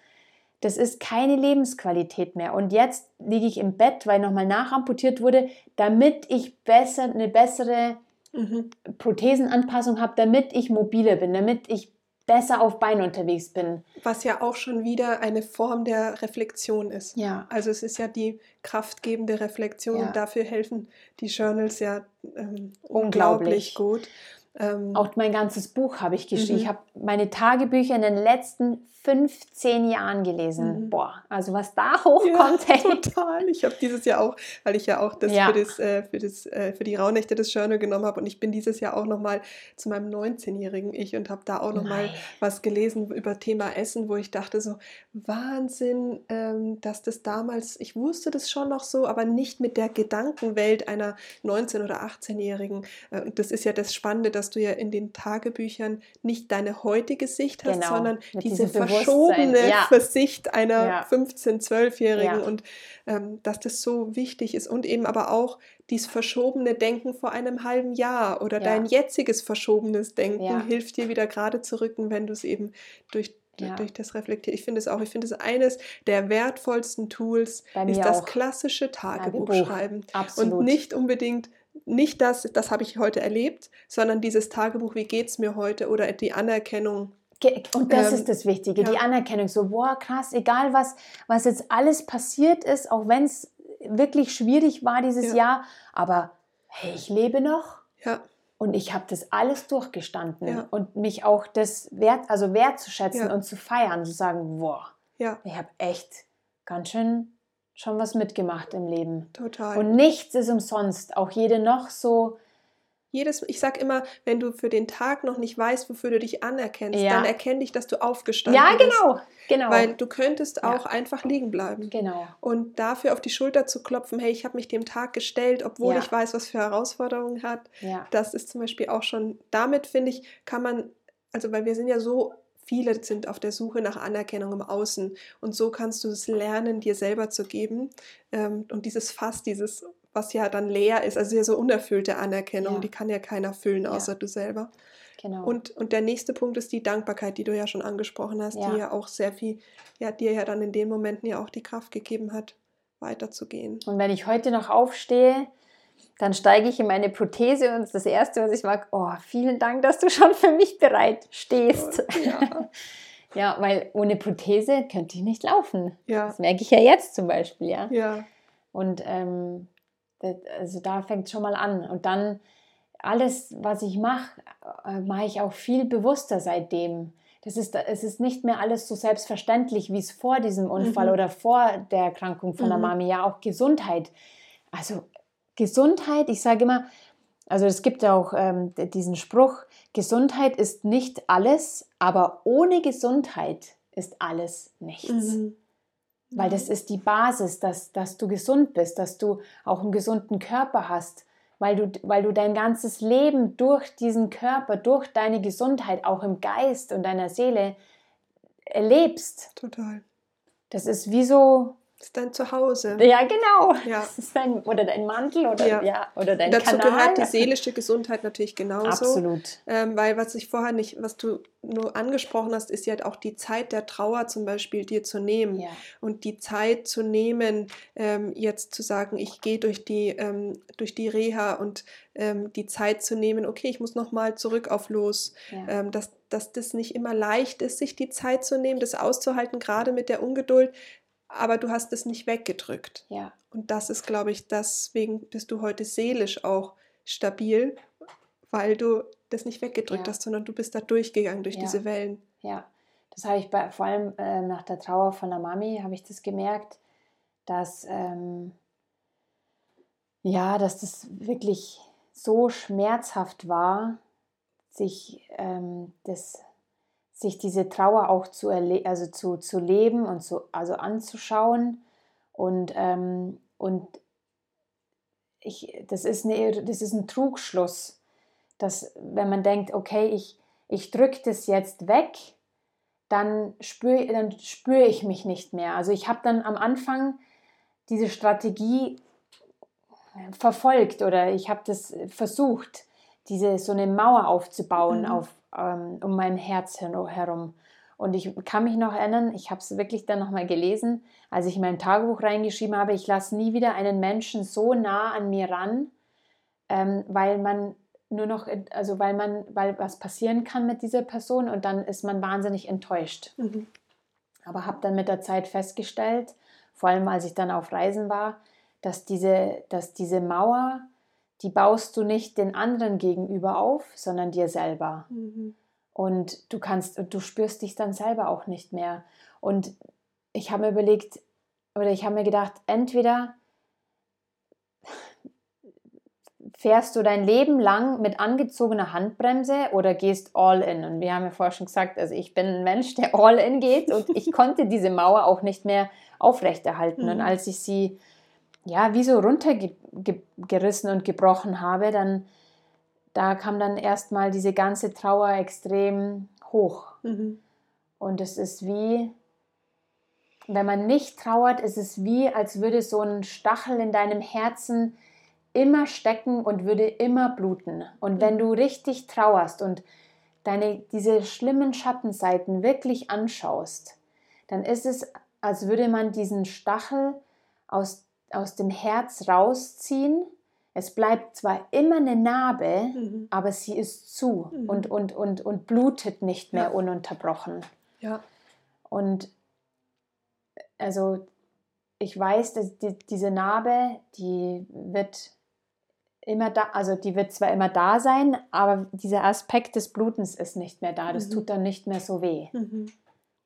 das ist keine Lebensqualität mehr. Und jetzt liege ich im Bett, weil nochmal nachamputiert wurde, damit ich besser, eine bessere mhm. Prothesenanpassung habe, damit ich mobiler bin, damit ich besser auf Beinen unterwegs bin. Was ja auch schon wieder eine Form der Reflexion ist. Ja. Also es ist ja die kraftgebende Reflexion ja. und dafür helfen die Journals ja ähm, unglaublich gut. Ähm, auch mein ganzes Buch habe ich geschrieben. Mhm. Ich habe meine Tagebücher in den letzten 15 Jahren gelesen. Mhm. Boah, also was da hochkommt. Ja, total. Ich habe dieses Jahr auch, weil ich ja auch das, ja. Für, das, äh, für, das äh, für die Rauhnächte des Journal genommen habe und ich bin dieses Jahr auch nochmal zu meinem 19-jährigen Ich und habe da auch nochmal was gelesen über Thema Essen, wo ich dachte so, Wahnsinn, ähm, dass das damals, ich wusste das schon noch so, aber nicht mit der Gedankenwelt einer 19- oder 18-Jährigen. Äh, das ist ja das Spannende, dass du ja in den Tagebüchern nicht deine heutige Sicht hast, genau. sondern mit diese verschobene ja. Versicht einer ja. 15-, 12-Jährigen ja. und ähm, dass das so wichtig ist und eben aber auch dieses verschobene Denken vor einem halben Jahr oder dein jetziges verschobenes Denken hilft dir wieder gerade zu rücken, wenn du es eben durch ja. durch das Reflektieren. Ich finde es auch, ich finde es eines der wertvollsten Tools, ist das auch. klassische Tagebuch, Tagebuch. schreiben. Absolut. Und nicht unbedingt, nicht das, das habe ich heute erlebt, sondern dieses Tagebuch, wie geht es mir heute oder die Anerkennung und das ähm, ist das Wichtige, ja. die Anerkennung. So, boah, krass, egal was, was jetzt alles passiert ist, auch wenn es wirklich schwierig war dieses ja. Jahr, aber hey, ich lebe noch. Ja. Und ich habe das alles durchgestanden ja. und mich auch das wert, also wertzuschätzen und zu feiern, zu sagen, boah, ich habe echt ganz schön schon was mitgemacht im Leben. Total. Und nichts ist umsonst. Auch jede noch so jedes, ich sag immer, wenn du für den Tag noch nicht weißt, wofür du dich anerkennst, ja. dann erkenn dich, dass du aufgestanden bist. Ja, genau, bist. genau. Weil du könntest auch ja. einfach liegen bleiben. Genau. Und dafür auf die Schulter zu klopfen, hey, ich habe mich dem Tag gestellt, obwohl ja. ich weiß, was für Herausforderungen hat. Ja. Das ist zum Beispiel auch schon, damit finde ich, kann man, also weil wir sind ja so viele sind auf der Suche nach Anerkennung im Außen. Und so kannst du es lernen, dir selber zu geben. Ähm, und dieses Fass, dieses was ja dann leer ist, also ja so unerfüllte Anerkennung, ja. die kann ja keiner füllen, außer ja. du selber. Genau. Und, und der nächste Punkt ist die Dankbarkeit, die du ja schon angesprochen hast, ja. die ja auch sehr viel, ja, dir ja dann in den Momenten ja auch die Kraft gegeben hat, weiterzugehen. Und wenn ich heute noch aufstehe, dann steige ich in meine Prothese und das Erste, was ich mag, oh, vielen Dank, dass du schon für mich bereit stehst. Ja, (laughs) ja weil ohne Prothese könnte ich nicht laufen. Ja. Das merke ich ja jetzt zum Beispiel, ja. Ja. Und ähm, also da fängt es schon mal an. Und dann alles, was ich mache, äh, mache ich auch viel bewusster seitdem. Das ist, es ist nicht mehr alles so selbstverständlich, wie es vor diesem Unfall mhm. oder vor der Erkrankung von mhm. der Mami, ja auch Gesundheit. Also Gesundheit, ich sage immer, also es gibt ja auch ähm, diesen Spruch, Gesundheit ist nicht alles, aber ohne Gesundheit ist alles nichts. Mhm. Weil das ist die Basis, dass, dass du gesund bist, dass du auch einen gesunden Körper hast, weil du, weil du dein ganzes Leben durch diesen Körper, durch deine Gesundheit, auch im Geist und deiner Seele erlebst. Total. Das ist wie so, das ist dein Zuhause. Ja, genau. Ja. Das ist dein, oder dein Mantel oder, ja. ja oder dein Dazu Kanal. gehört die (laughs) seelische Gesundheit natürlich genauso. Absolut. Ähm, weil was ich vorher nicht, was du nur angesprochen hast, ist ja auch die Zeit der Trauer zum Beispiel dir zu nehmen. Ja. Und die Zeit zu nehmen, ähm, jetzt zu sagen, ich gehe durch die, ähm, durch die Reha und ähm, die Zeit zu nehmen, okay, ich muss nochmal zurück auf los. Ja. Ähm, dass, dass das nicht immer leicht ist, sich die Zeit zu nehmen, das auszuhalten, gerade mit der Ungeduld aber du hast es nicht weggedrückt. Ja. Und das ist, glaube ich, deswegen bist du heute seelisch auch stabil, weil du das nicht weggedrückt ja. hast, sondern du bist da durchgegangen durch ja. diese Wellen. Ja, das habe ich bei, vor allem äh, nach der Trauer von der Mami, habe ich das gemerkt, dass, ähm, ja, dass das wirklich so schmerzhaft war, sich ähm, das sich diese Trauer auch zu, also zu, zu leben und zu, also anzuschauen. Und, ähm, und ich, das, ist eine, das ist ein Trugschluss, dass wenn man denkt, okay, ich, ich drücke das jetzt weg, dann spüre dann spür ich mich nicht mehr. Also ich habe dann am Anfang diese Strategie verfolgt oder ich habe das versucht, diese so eine Mauer aufzubauen mhm. auf, ähm, um mein Herz herum. Und ich kann mich noch erinnern, ich habe es wirklich dann nochmal gelesen, als ich in mein Tagebuch reingeschrieben habe, ich lasse nie wieder einen Menschen so nah an mir ran, ähm, weil man nur noch, also weil man, weil was passieren kann mit dieser Person und dann ist man wahnsinnig enttäuscht. Mhm. Aber habe dann mit der Zeit festgestellt, vor allem als ich dann auf Reisen war, dass diese, dass diese Mauer die baust du nicht den anderen gegenüber auf, sondern dir selber. Mhm. Und du kannst, du spürst dich dann selber auch nicht mehr. Und ich habe mir überlegt, oder ich habe mir gedacht, entweder fährst du dein Leben lang mit angezogener Handbremse oder gehst all in. Und wir haben ja vorher schon gesagt, also ich bin ein Mensch, der all in geht und ich (laughs) konnte diese Mauer auch nicht mehr aufrechterhalten. Mhm. Und als ich sie ja, wie so runtergerissen und gebrochen habe, dann da kam dann erstmal diese ganze Trauer extrem hoch. Mhm. Und es ist wie, wenn man nicht trauert, ist es wie, als würde so ein Stachel in deinem Herzen immer stecken und würde immer bluten. Und wenn du richtig trauerst und deine, diese schlimmen Schattenseiten wirklich anschaust, dann ist es, als würde man diesen Stachel aus aus dem Herz rausziehen. Es bleibt zwar immer eine Narbe, mhm. aber sie ist zu mhm. und, und, und, und blutet nicht mehr ja. ununterbrochen. Ja. Und also ich weiß, dass die, diese Narbe, die wird immer da, also die wird zwar immer da sein, aber dieser Aspekt des Blutens ist nicht mehr da. Das mhm. tut dann nicht mehr so weh. Mhm.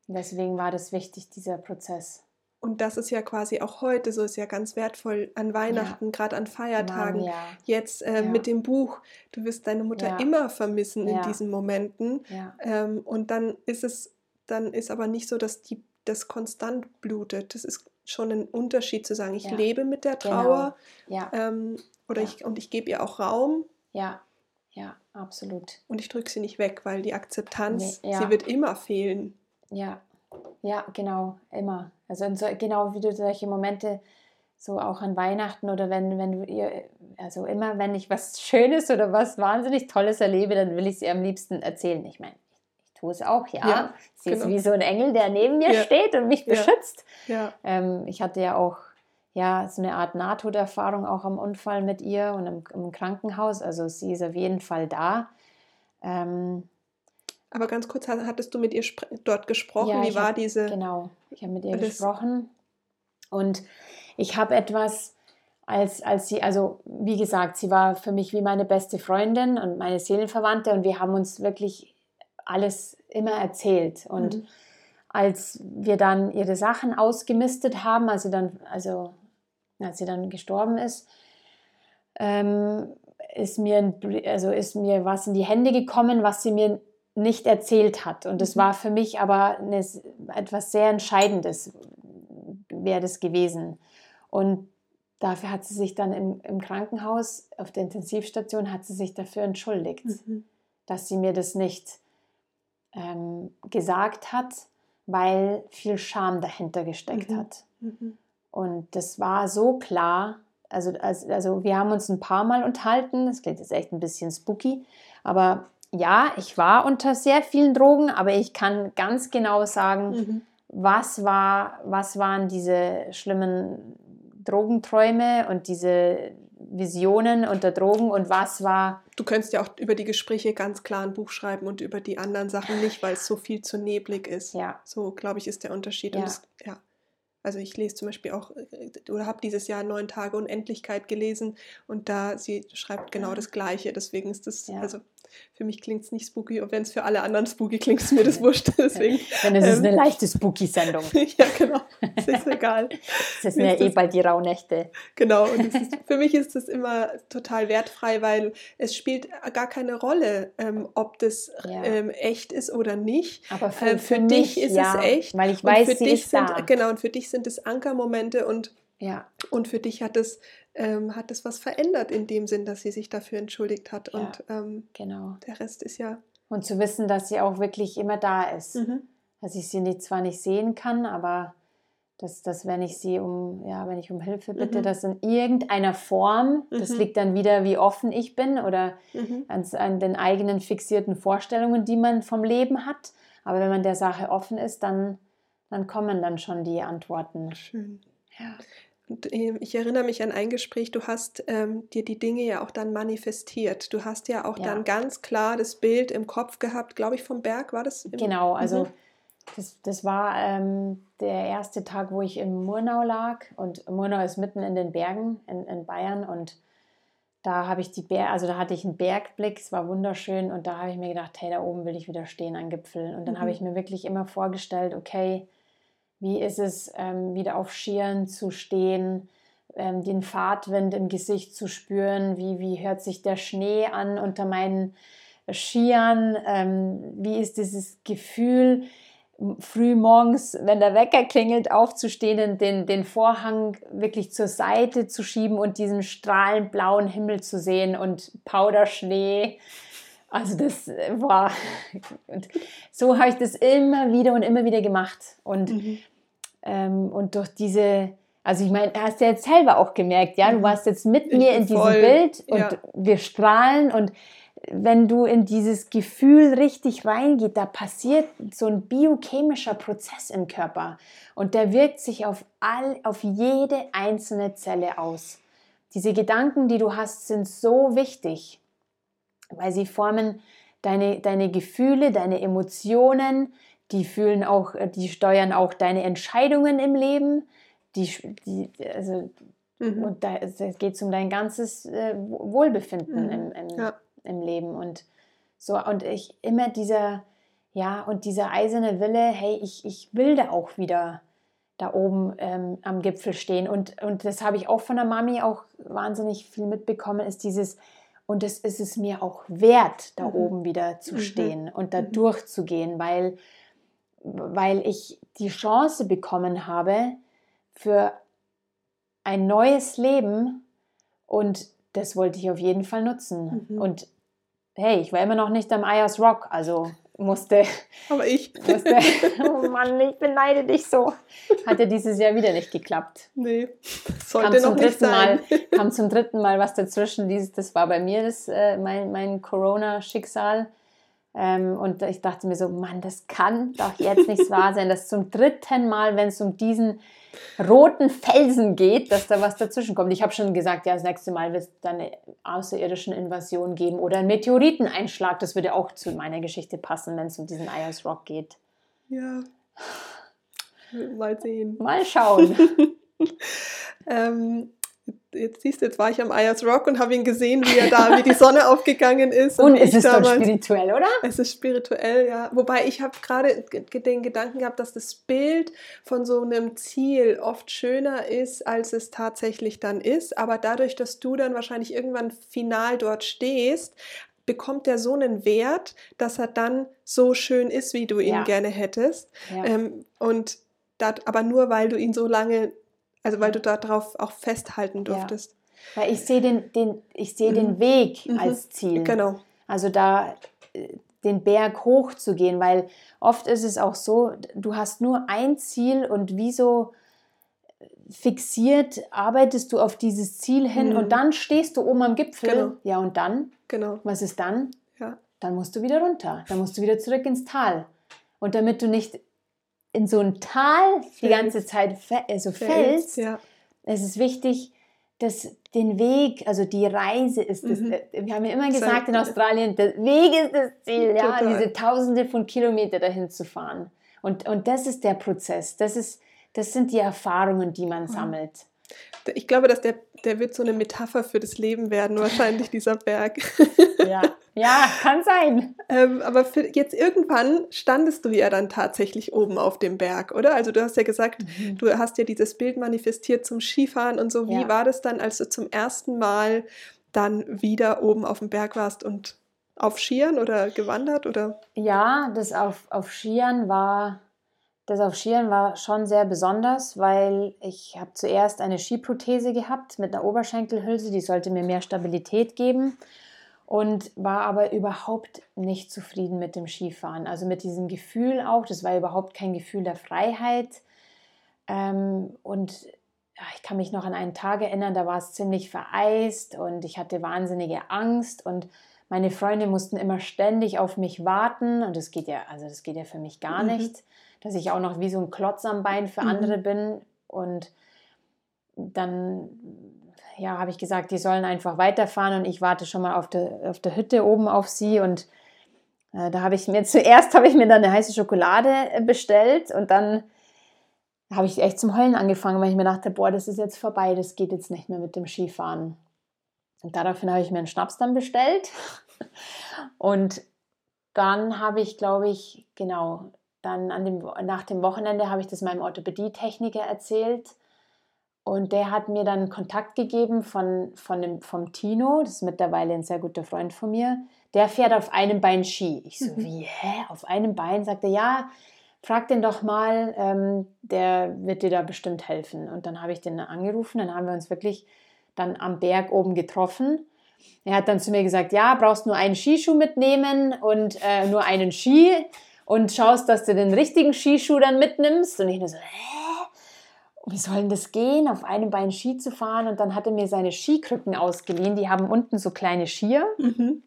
Deswegen war das wichtig, dieser Prozess. Und das ist ja quasi auch heute so, ist ja ganz wertvoll an Weihnachten, ja. gerade an Feiertagen. Mann, ja. Jetzt äh, ja. mit dem Buch, du wirst deine Mutter immer vermissen in diesen Momenten. Ähm, und dann ist es, dann ist aber nicht so, dass die das konstant blutet. Das ist schon ein Unterschied zu sagen, ich lebe mit der genau. Trauer genau. ähm, oder ich und ich gebe ihr auch Raum. Ja, ja, absolut. Und ich drücke sie nicht weg, weil die Akzeptanz, nee, sie wird immer fehlen. Ja, ja, genau, immer. Also so, genau wie du solche Momente so auch an Weihnachten oder wenn, wenn du ihr, also immer wenn ich was Schönes oder was wahnsinnig Tolles erlebe, dann will ich es ihr am liebsten erzählen. Ich meine, ich tue es auch, ja. ja Sie genau. ist wie so ein Engel, der neben mir ja. steht und mich beschützt. Ja. Ähm, ich hatte ja auch ja, so eine Art Nahtoderfahrung auch am Unfall mit ihr und im, im Krankenhaus. Also sie ist auf jeden Fall da. Ähm, aber ganz kurz, hattest du mit ihr dort gesprochen? Ja, Wie war hab, diese? Genau, ich habe mit ihr gesprochen und ich habe etwas, als, als sie, also wie gesagt, sie war für mich wie meine beste Freundin und meine Seelenverwandte und wir haben uns wirklich alles immer erzählt. Und mhm. als wir dann ihre Sachen ausgemistet haben, also dann, also als sie dann gestorben ist, ähm, ist mir, also ist mir was in die Hände gekommen, was sie mir nicht erzählt hat. Und das mhm. war für mich aber eine, etwas sehr Entscheidendes, wäre das gewesen. Und dafür hat sie sich dann im, im, Krankenhaus, auf der Intensivstation, hat sie sich dafür entschuldigt, mhm. dass sie mir das nicht ähm, gesagt hat, weil viel Scham dahinter gesteckt mhm. hat. Mhm. Und das war so klar. Also, also, also wir haben uns ein paar Mal unterhalten. Das klingt jetzt echt ein bisschen spooky. Aber ja, ich war unter sehr vielen Drogen, aber ich kann ganz genau sagen, mhm. was, war, was waren diese schlimmen Drogenträume und diese Visionen unter Drogen und was war. Du könntest ja auch über die Gespräche ganz klar ein Buch schreiben und über die anderen Sachen nicht, weil es so viel zu neblig ist. Ja. So, glaube ich, ist der Unterschied. Ja. Und das, ja. Also ich lese zum Beispiel auch äh, oder habe dieses Jahr neun Tage Unendlichkeit gelesen und da sie schreibt genau das Gleiche. Deswegen ist das, ja. also für mich klingt es nicht spooky und wenn es für alle anderen spooky klingt, ist mir das wurscht. Deswegen, Dann ist es ähm, eine leichte Spooky-Sendung. (laughs) ja, genau. Es ist egal. (laughs) Das sind ja eh bald die Rauhnächte. Genau. Und ist, (laughs) für mich ist das immer total wertfrei, weil es spielt gar keine Rolle, ähm, ob das ja. ähm, echt ist oder nicht. Aber für, äh, für, für dich ist ja, es echt. Weil ich weiß, und für sie dich ist sind, da. Genau, und für dich sind es Ankermomente und ja. Und für dich hat es, ähm, hat es was verändert in dem Sinn, dass sie sich dafür entschuldigt hat. Ja, und ähm, genau. der Rest ist ja. Und zu wissen, dass sie auch wirklich immer da ist. Mhm. Dass ich sie nicht, zwar nicht sehen kann, aber dass, dass wenn ich sie um, ja, wenn ich um Hilfe bitte, mhm. dass in irgendeiner Form, mhm. das liegt dann wieder, wie offen ich bin oder mhm. an, an den eigenen fixierten Vorstellungen, die man vom Leben hat. Aber wenn man der Sache offen ist, dann, dann kommen dann schon die Antworten. Schön. Ja. Und ähm, ich erinnere mich an ein Gespräch, du hast ähm, dir die Dinge ja auch dann manifestiert. Du hast ja auch ja. dann ganz klar das Bild im Kopf gehabt, glaube ich, vom Berg, war das? genau, also mhm. das, das war ähm, der erste Tag, wo ich im Murnau lag. Und Murnau ist mitten in den Bergen in, in Bayern und da habe ich die Berg, also da hatte ich einen Bergblick, es war wunderschön und da habe ich mir gedacht, hey, da oben will ich wieder stehen an Gipfel. Und dann mhm. habe ich mir wirklich immer vorgestellt, okay, wie ist es, ähm, wieder auf Skiern zu stehen, ähm, den Fahrtwind im Gesicht zu spüren? Wie, wie hört sich der Schnee an unter meinen Skiern? Ähm, wie ist dieses Gefühl, früh morgens, wenn der Wecker klingelt, aufzustehen und den, den Vorhang wirklich zur Seite zu schieben und diesen strahlend blauen Himmel zu sehen und Powderschnee? Also das war, (laughs) so habe ich das immer wieder und immer wieder gemacht. Und mhm. Ähm, und durch diese, also ich meine, hast du jetzt selber auch gemerkt, ja, du mhm. warst jetzt mit mir in diesem voll, Bild und ja. wir strahlen und wenn du in dieses Gefühl richtig reingehst, da passiert so ein biochemischer Prozess im Körper und der wirkt sich auf all, auf jede einzelne Zelle aus. Diese Gedanken, die du hast, sind so wichtig, weil sie formen deine, deine Gefühle, deine Emotionen, die fühlen auch, äh, die steuern auch deine Entscheidungen im Leben. Die, die, also, mhm. und da es geht um dein ganzes äh, Wohlbefinden mhm. im, im, ja. im Leben. Und so, und ich immer dieser, ja, und dieser eiserne Wille, hey, ich, ich will da auch wieder da oben ähm, am Gipfel stehen. Und, und das habe ich auch von der Mami auch wahnsinnig viel mitbekommen, ist dieses, und es ist es mir auch wert, da mhm. oben wieder zu mhm. stehen und da mhm. durchzugehen, weil weil ich die Chance bekommen habe für ein neues Leben und das wollte ich auf jeden Fall nutzen. Mhm. Und hey, ich war immer noch nicht am Ayers Rock, also musste. Aber ich. (laughs) Musste, (laughs) oh Mann, ich beneide dich so. Hat ja dieses Jahr wieder nicht geklappt. Nee, sollte kam nicht sein. Mal, (laughs) kam zum dritten Mal was dazwischen. Dieses, das war bei mir das, äh, mein, mein Corona-Schicksal. Ähm, und ich dachte mir so, Mann, das kann doch jetzt nicht wahr sein, dass zum dritten Mal, wenn es um diesen roten Felsen geht, dass da was dazwischen kommt. Ich habe schon gesagt, ja, das nächste Mal wird es dann eine außerirdischen Invasion geben oder einen Meteoriteneinschlag. Das würde auch zu meiner Geschichte passen, wenn es um diesen Ayers Rock geht. Ja. Mal sehen. Mal schauen. (laughs) ähm, jetzt siehst du, jetzt war ich am Ayers Rock und habe ihn gesehen, wie er da, wie die Sonne (laughs) aufgegangen ist. Und, und es ist damals, doch spirituell, oder? Es ist spirituell, ja. Wobei ich habe gerade den Gedanken gehabt, dass das Bild von so einem Ziel oft schöner ist, als es tatsächlich dann ist. Aber dadurch, dass du dann wahrscheinlich irgendwann final dort stehst, bekommt er so einen Wert, dass er dann so schön ist, wie du ihn ja. gerne hättest. Ja. Ähm, und dat, aber nur, weil du ihn so lange also weil du darauf auch festhalten durftest. Ja. Weil ich sehe den, den, ich sehe mhm. den Weg mhm. als Ziel. Genau. Also da äh, den Berg hoch zu gehen, weil oft ist es auch so, du hast nur ein Ziel und wieso fixiert arbeitest du auf dieses Ziel hin mhm. und dann stehst du oben am Gipfel. Genau. Ja, und dann? Genau. Was ist dann? Ja. Dann musst du wieder runter. Dann musst du wieder zurück ins Tal. Und damit du nicht in so ein Tal Fels. die ganze Zeit also fällst, ja. es ist wichtig, dass den Weg, also die Reise ist das, mhm. Äh, wir haben ja immer gesagt in Australien, der Weg ist das Ziel, ja, diese tausende von Kilometern dahin zu fahren. Und, und das ist der Prozess, das, ist, das sind die Erfahrungen, die man sammelt. Ich glaube, dass der, der wird so eine Metapher für das Leben werden, wahrscheinlich dieser Berg. (laughs) Ja, ja kann sein. ähm, aber für jetzt irgendwann standest du ja dann tatsächlich oben auf dem Berg, oder? Also du hast ja gesagt, mhm. du hast ja dieses Bild manifestiert zum Skifahren und so. Wie ja. war das dann, als du zum ersten Mal dann wieder oben auf dem Berg warst und auf Skiern oder gewandert oder? Ja, das auf, auf Skiern war das auf Skiern war schon sehr besonders, weil ich habe zuerst eine Skiprothese gehabt mit einer Oberschenkelhülse, die sollte mir mehr Stabilität geben und war aber überhaupt nicht zufrieden mit dem Skifahren. Also mit diesem Gefühl auch, das war überhaupt kein Gefühl der Freiheit. Ähm, und ich kann mich noch an einen Tag erinnern, da war es ziemlich vereist und ich hatte wahnsinnige Angst und meine Freunde mussten immer ständig auf mich warten und das geht ja, also das geht ja für mich gar mhm. Dass ich auch noch wie so ein Klotz am Bein für mhm. andere bin. Und dann ja, habe ich gesagt, die sollen einfach weiterfahren und ich warte schon mal auf der, auf der Hütte oben auf sie. Und äh, da habe ich mir (laughs) zuerst habe ich mir dann eine heiße Schokolade äh, bestellt und dann habe ich echt zum Heulen angefangen, weil ich mir dachte, boah, das ist jetzt vorbei, das geht jetzt nicht mehr mit dem Skifahren. Und daraufhin habe ich mir einen Schnaps dann bestellt. (laughs) Und dann habe ich, glaube ich, genau, dann an dem, nach dem Wochenende habe ich das meinem Orthopädietechniker erzählt und der hat mir dann Kontakt gegeben von, von dem, vom Tino, das ist mittlerweile ein sehr guter Freund von mir. Der fährt auf einem Bein Ski. Ich so, mhm. wie, hä? Auf einem Bein? Sagt er, ja, frag den doch mal, ähm, der wird dir da bestimmt helfen. Und dann habe ich den angerufen, dann haben wir uns wirklich dann am Berg oben getroffen. Er hat dann zu mir gesagt, ja, brauchst nur einen Skischuh mitnehmen und äh, nur einen Ski und schaust, dass du den richtigen Skischuh dann mitnimmst. Und ich nur so, hä? Wie soll denn das gehen, auf einem Bein Ski zu fahren? Und dann hat er mir seine Skikrücken ausgeliehen. Die haben unten so kleine Skier. Mhm.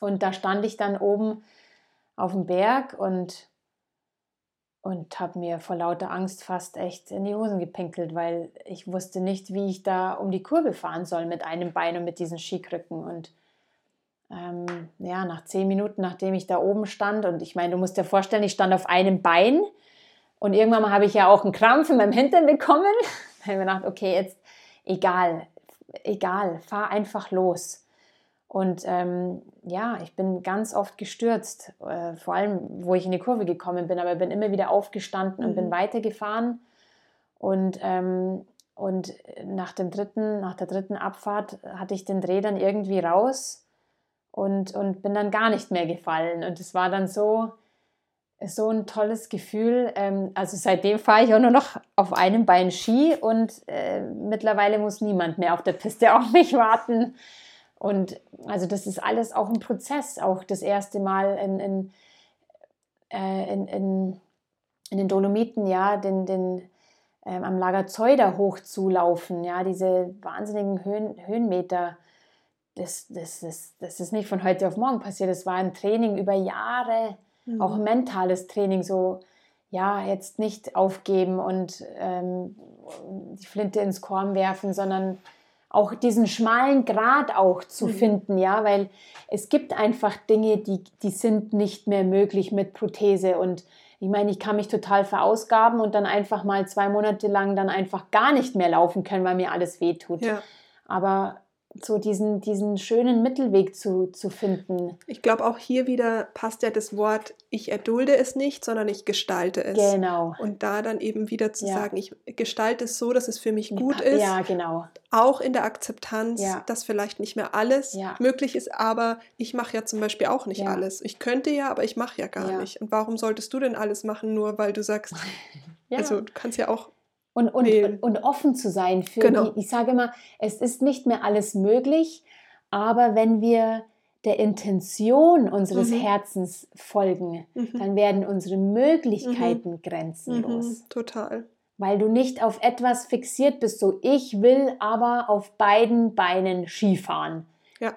Und da stand ich dann oben auf dem Berg und, und habe mir vor lauter Angst fast echt in die Hosen gepinkelt, weil ich wusste nicht, wie ich da um die Kurve fahren soll mit einem Bein und mit diesen Skikrücken. Und ähm, ja, nach zehn Minuten, nachdem ich da oben stand, und ich meine, du musst dir vorstellen, ich stand auf einem Bein und irgendwann mal habe ich ja auch einen Krampf in meinem Hintern bekommen. (laughs) Da habe ich mir gedacht, okay, jetzt egal, egal, fahr einfach los. Und ähm, ja, ich bin ganz oft gestürzt, äh, vor allem, wo ich in die Kurve gekommen bin, aber bin immer wieder aufgestanden und mhm. bin weitergefahren. Und, ähm, und nach, dem dritten, nach der dritten Abfahrt hatte ich den Dreh dann irgendwie raus und, und bin dann gar nicht mehr gefallen. Und es war dann so, so ein tolles Gefühl. Ähm, also seitdem fahre ich auch nur noch auf einem Bein Ski und äh, mittlerweile muss niemand mehr auf der Piste (laughs) auf mich warten. Und also das ist alles auch ein Prozess, auch das erste Mal in, in, äh, in, in, in den Dolomiten, ja, den, den, ähm, am Lager Zeuder hochzulaufen, ja, diese wahnsinnigen Höhen, Höhenmeter das, das, das, das ist nicht von heute auf morgen passiert. Das war ein Training über Jahre, mhm. auch mentales Training, so ja, jetzt nicht aufgeben und ähm, die Flinte ins Korn werfen, sondern auch diesen schmalen Grat auch zu mhm. finden, ja, weil es gibt einfach Dinge, die, die sind nicht mehr möglich mit Prothese und ich meine, ich kann mich total verausgaben und dann einfach mal zwei Monate lang dann einfach gar nicht mehr laufen können, weil mir alles wehtut. Ja. Aber so diesen, diesen schönen Mittelweg zu, zu finden. Ich glaube, auch hier wieder passt ja das Wort, ich erdulde es nicht, sondern ich gestalte es. Genau. Und da dann eben wieder zu ja. sagen, ich gestalte es so, dass es für mich gut ist. Ja, genau. Auch in der Akzeptanz, ja. dass vielleicht nicht mehr alles ja. möglich ist, aber ich mache ja zum Beispiel auch nicht alles. Ich könnte ja, aber ich mache ja gar nicht. Und warum solltest du denn alles machen, nur weil du sagst, (laughs) also du kannst ja auch und, und, und, und, offen zu sein für genau. die, ich sage immer, es ist nicht mehr alles möglich, aber wenn wir der Intention unseres mhm. Herzens folgen, mhm. dann werden unsere Möglichkeiten mhm. grenzenlos. Mhm. Total. Weil du nicht auf etwas fixiert bist, so ich will aber auf beiden Beinen Skifahren. Ja.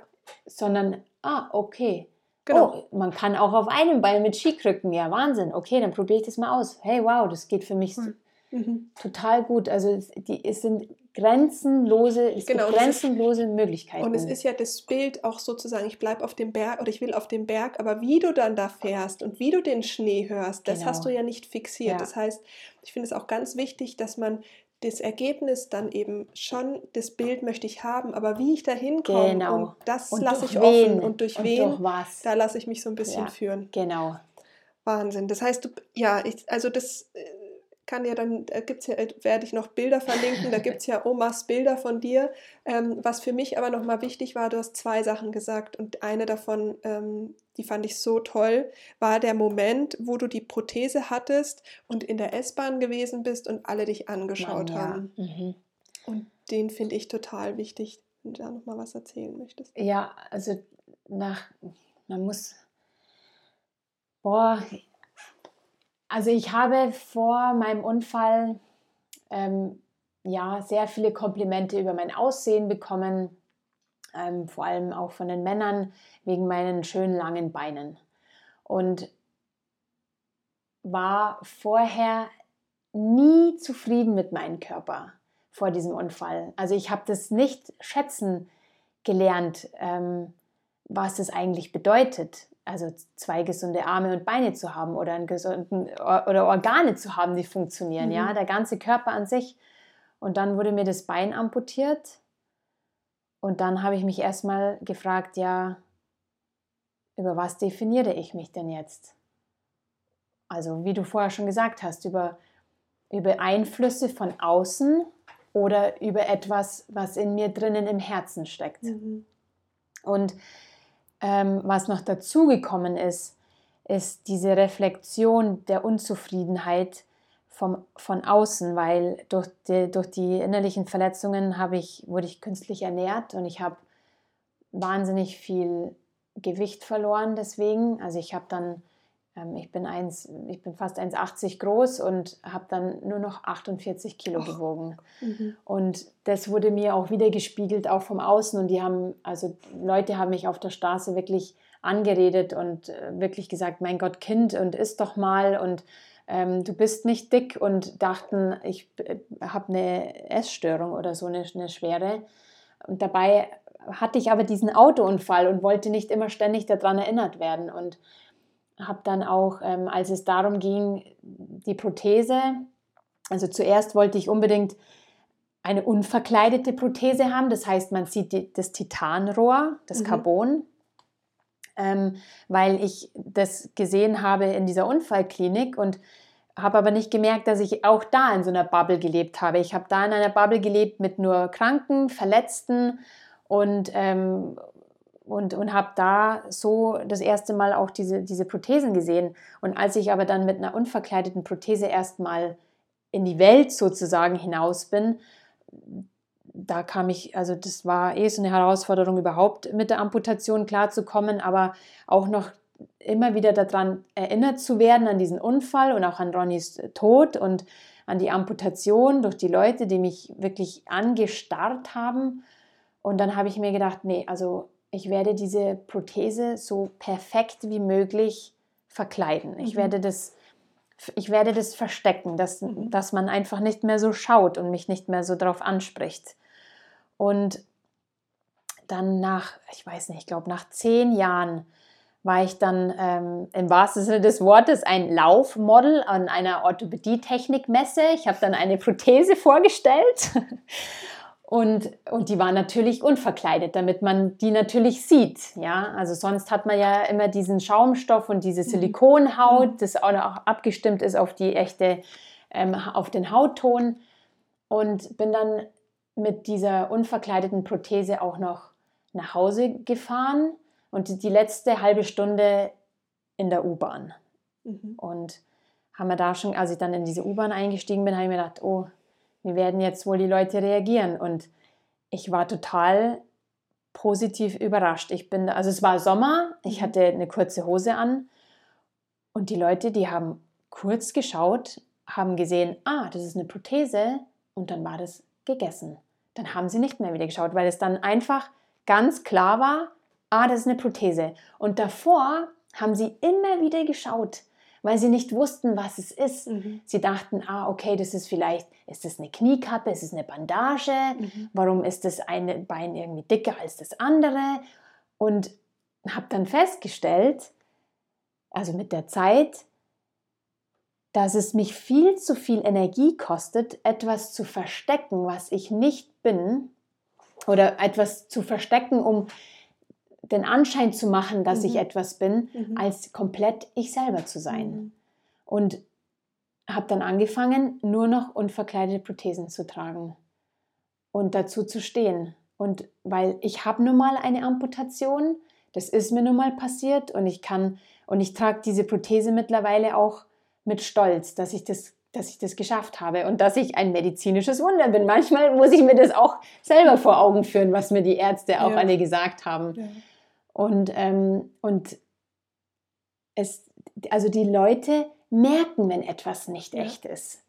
Sondern, ah, okay. Genau. Oh, man kann auch auf einem Bein mit Skikrücken. Ja, Wahnsinn. Okay, dann probiere ich das mal aus. Hey, wow, das geht für mich mhm. Mhm. Total gut. Also es, die, es sind grenzenlose, es genau, grenzenlose ist, Möglichkeiten. Und es ist ja das Bild auch sozusagen, ich bleibe auf dem Berg oder ich will auf dem Berg, aber wie du dann da fährst und wie du den Schnee hörst, das genau. hast du ja nicht fixiert. Ja. Das heißt, ich finde es auch ganz wichtig, dass man das Ergebnis dann eben schon, das Bild möchte ich haben, aber wie ich da hinkomme genau. und das lasse ich wen? offen und durch und wen, durch da lasse ich mich so ein bisschen ja, führen. Genau. Wahnsinn. Das heißt, du, ja, ich, also das äh, kann ja dann, da gibt's ja, werde ich noch Bilder verlinken, da gibt es ja Omas Bilder von dir. Ähm, was für mich aber nochmal wichtig war, du hast zwei Sachen gesagt und eine davon, ähm, die fand ich so toll, war der Moment, wo du die Prothese hattest und in der S-Bahn gewesen bist und alle dich angeschaut Mann, ja. haben. Mhm. Und den finde ich total wichtig, wenn du da nochmal was erzählen möchtest. Ja, also nach, man muss, boah, also ich habe vor meinem Unfall ähm, ja sehr viele Komplimente über mein Aussehen bekommen, ähm, vor allem auch von den Männern wegen meinen schönen langen Beinen und war vorher nie zufrieden mit meinem Körper vor diesem Unfall. Also ich habe das nicht schätzen gelernt, ähm, was es eigentlich bedeutet, also zwei gesunde Arme und Beine zu haben oder einen gesunden oder Organe zu haben, die funktionieren, mhm. ja, der ganze Körper an sich. Und dann wurde mir das Bein amputiert und dann habe ich mich erstmal gefragt, ja, über was definiere ich mich denn jetzt? Also, wie du vorher schon gesagt hast, über, über Einflüsse von außen oder über etwas, was in mir drinnen im Herzen steckt. Mhm. Und ähm, was noch dazugekommen ist, ist diese Reflexion der Unzufriedenheit vom, von außen, weil durch die, durch die innerlichen Verletzungen ich, wurde ich künstlich ernährt und ich habe wahnsinnig viel Gewicht verloren deswegen. Also ich habe dann ich, bin 1, ich bin fast 1,80 groß und habe dann nur noch 48 Kilo gewogen. Mhm. Und das wurde mir auch wieder gespiegelt, auch vom Außen. Und die haben, also Leute haben mich auf der Straße wirklich angeredet und äh, wirklich gesagt, mein Gott, Kind, und isst doch mal und ähm, du bist nicht dick und dachten, ich äh, habe eine Essstörung oder so eine, eine schwere. Und dabei hatte ich aber diesen Autounfall und wollte nicht immer ständig daran erinnert werden. Und habe dann auch, ähm, als es darum ging, die Prothese, also zuerst wollte ich unbedingt eine unverkleidete Prothese haben, das heißt, man sieht die, das Titanrohr, das mhm. Carbon, ähm, weil ich das gesehen habe in dieser Unfallklinik und habe aber nicht gemerkt, dass ich auch da in so einer Bubble gelebt habe. Ich habe da in einer Bubble gelebt mit nur Kranken, Verletzten und, ähm, und, und habe da so das erste Mal auch diese, diese Prothesen gesehen. Und als ich aber dann mit einer unverkleideten Prothese erstmal in die Welt sozusagen hinaus bin, da kam ich, also das war eh so eine Herausforderung überhaupt mit der Amputation klarzukommen, aber auch noch immer wieder daran erinnert zu werden, an diesen Unfall und auch an Ronnys Tod und an die Amputation durch die Leute, die mich wirklich angestarrt haben Und dann habe ich mir gedacht, nee, also ich werde diese Prothese so perfekt wie möglich verkleiden. Ich, mhm. werde, das, ich werde das verstecken, dass, mhm. dass man einfach nicht mehr so schaut und mich nicht mehr so drauf anspricht. Und dann nach, ich weiß nicht, ich glaube nach zehn Jahren war ich dann ähm, im wahrsten Sinne des Wortes ein Laufmodel an einer Orthopädie-Technikmesse. Ich habe dann eine Prothese vorgestellt und, und die war natürlich unverkleidet, damit man die natürlich sieht. Ja, also sonst hat man ja immer diesen Schaumstoff und diese mhm. Silikonhaut, mhm. das auch abgestimmt ist auf die echte, ähm, auf den Hautton. Und bin dann mit dieser unverkleideten Prothese auch noch nach Hause gefahren und die letzte halbe Stunde in der U-Bahn. Mhm. Und haben wir da schon, als ich dann in diese U-Bahn eingestiegen bin, habe ich mir gedacht, oh, wie werden jetzt wohl die Leute reagieren? Und ich war total positiv überrascht. Ich bin, also es war Sommer, ich mhm. hatte eine kurze Hose an und die Leute, die haben kurz geschaut, haben gesehen, ah, das ist eine Prothese und dann war das gegessen. Dann haben sie nicht mehr wieder geschaut, weil es dann einfach ganz klar war, ah, das ist eine Prothese. Und davor haben sie immer wieder geschaut, weil sie nicht wussten, was es ist. Mhm. Sie dachten, ah, okay, das ist vielleicht, ist das eine Kniekappe, ist es eine Bandage? Mhm. Warum ist das eine Bein irgendwie dicker als das andere? Und habe dann festgestellt, also mit der Zeit, dass es mich viel zu viel Energie kostet, etwas zu verstecken, was ich nicht bin, oder etwas zu verstecken, um den Anschein zu machen, dass mhm. ich etwas bin, mhm. als komplett ich selber zu sein. Mhm. Und habe dann angefangen, nur noch unverkleidete Prothesen zu tragen und dazu zu stehen. Und weil ich habe nun mal eine Amputation, das ist mir nun mal passiert und ich kann und ich trage diese Prothese mittlerweile auch mit Stolz, dass ich das dass ich das geschafft habe und dass ich ein medizinisches Wunder bin. Manchmal muss ich mir das auch selber vor Augen führen, was mir die Ärzte auch ja. alle gesagt haben. Ja. Und, ähm, und es, also die Leute merken, wenn etwas nicht ja. echt ist.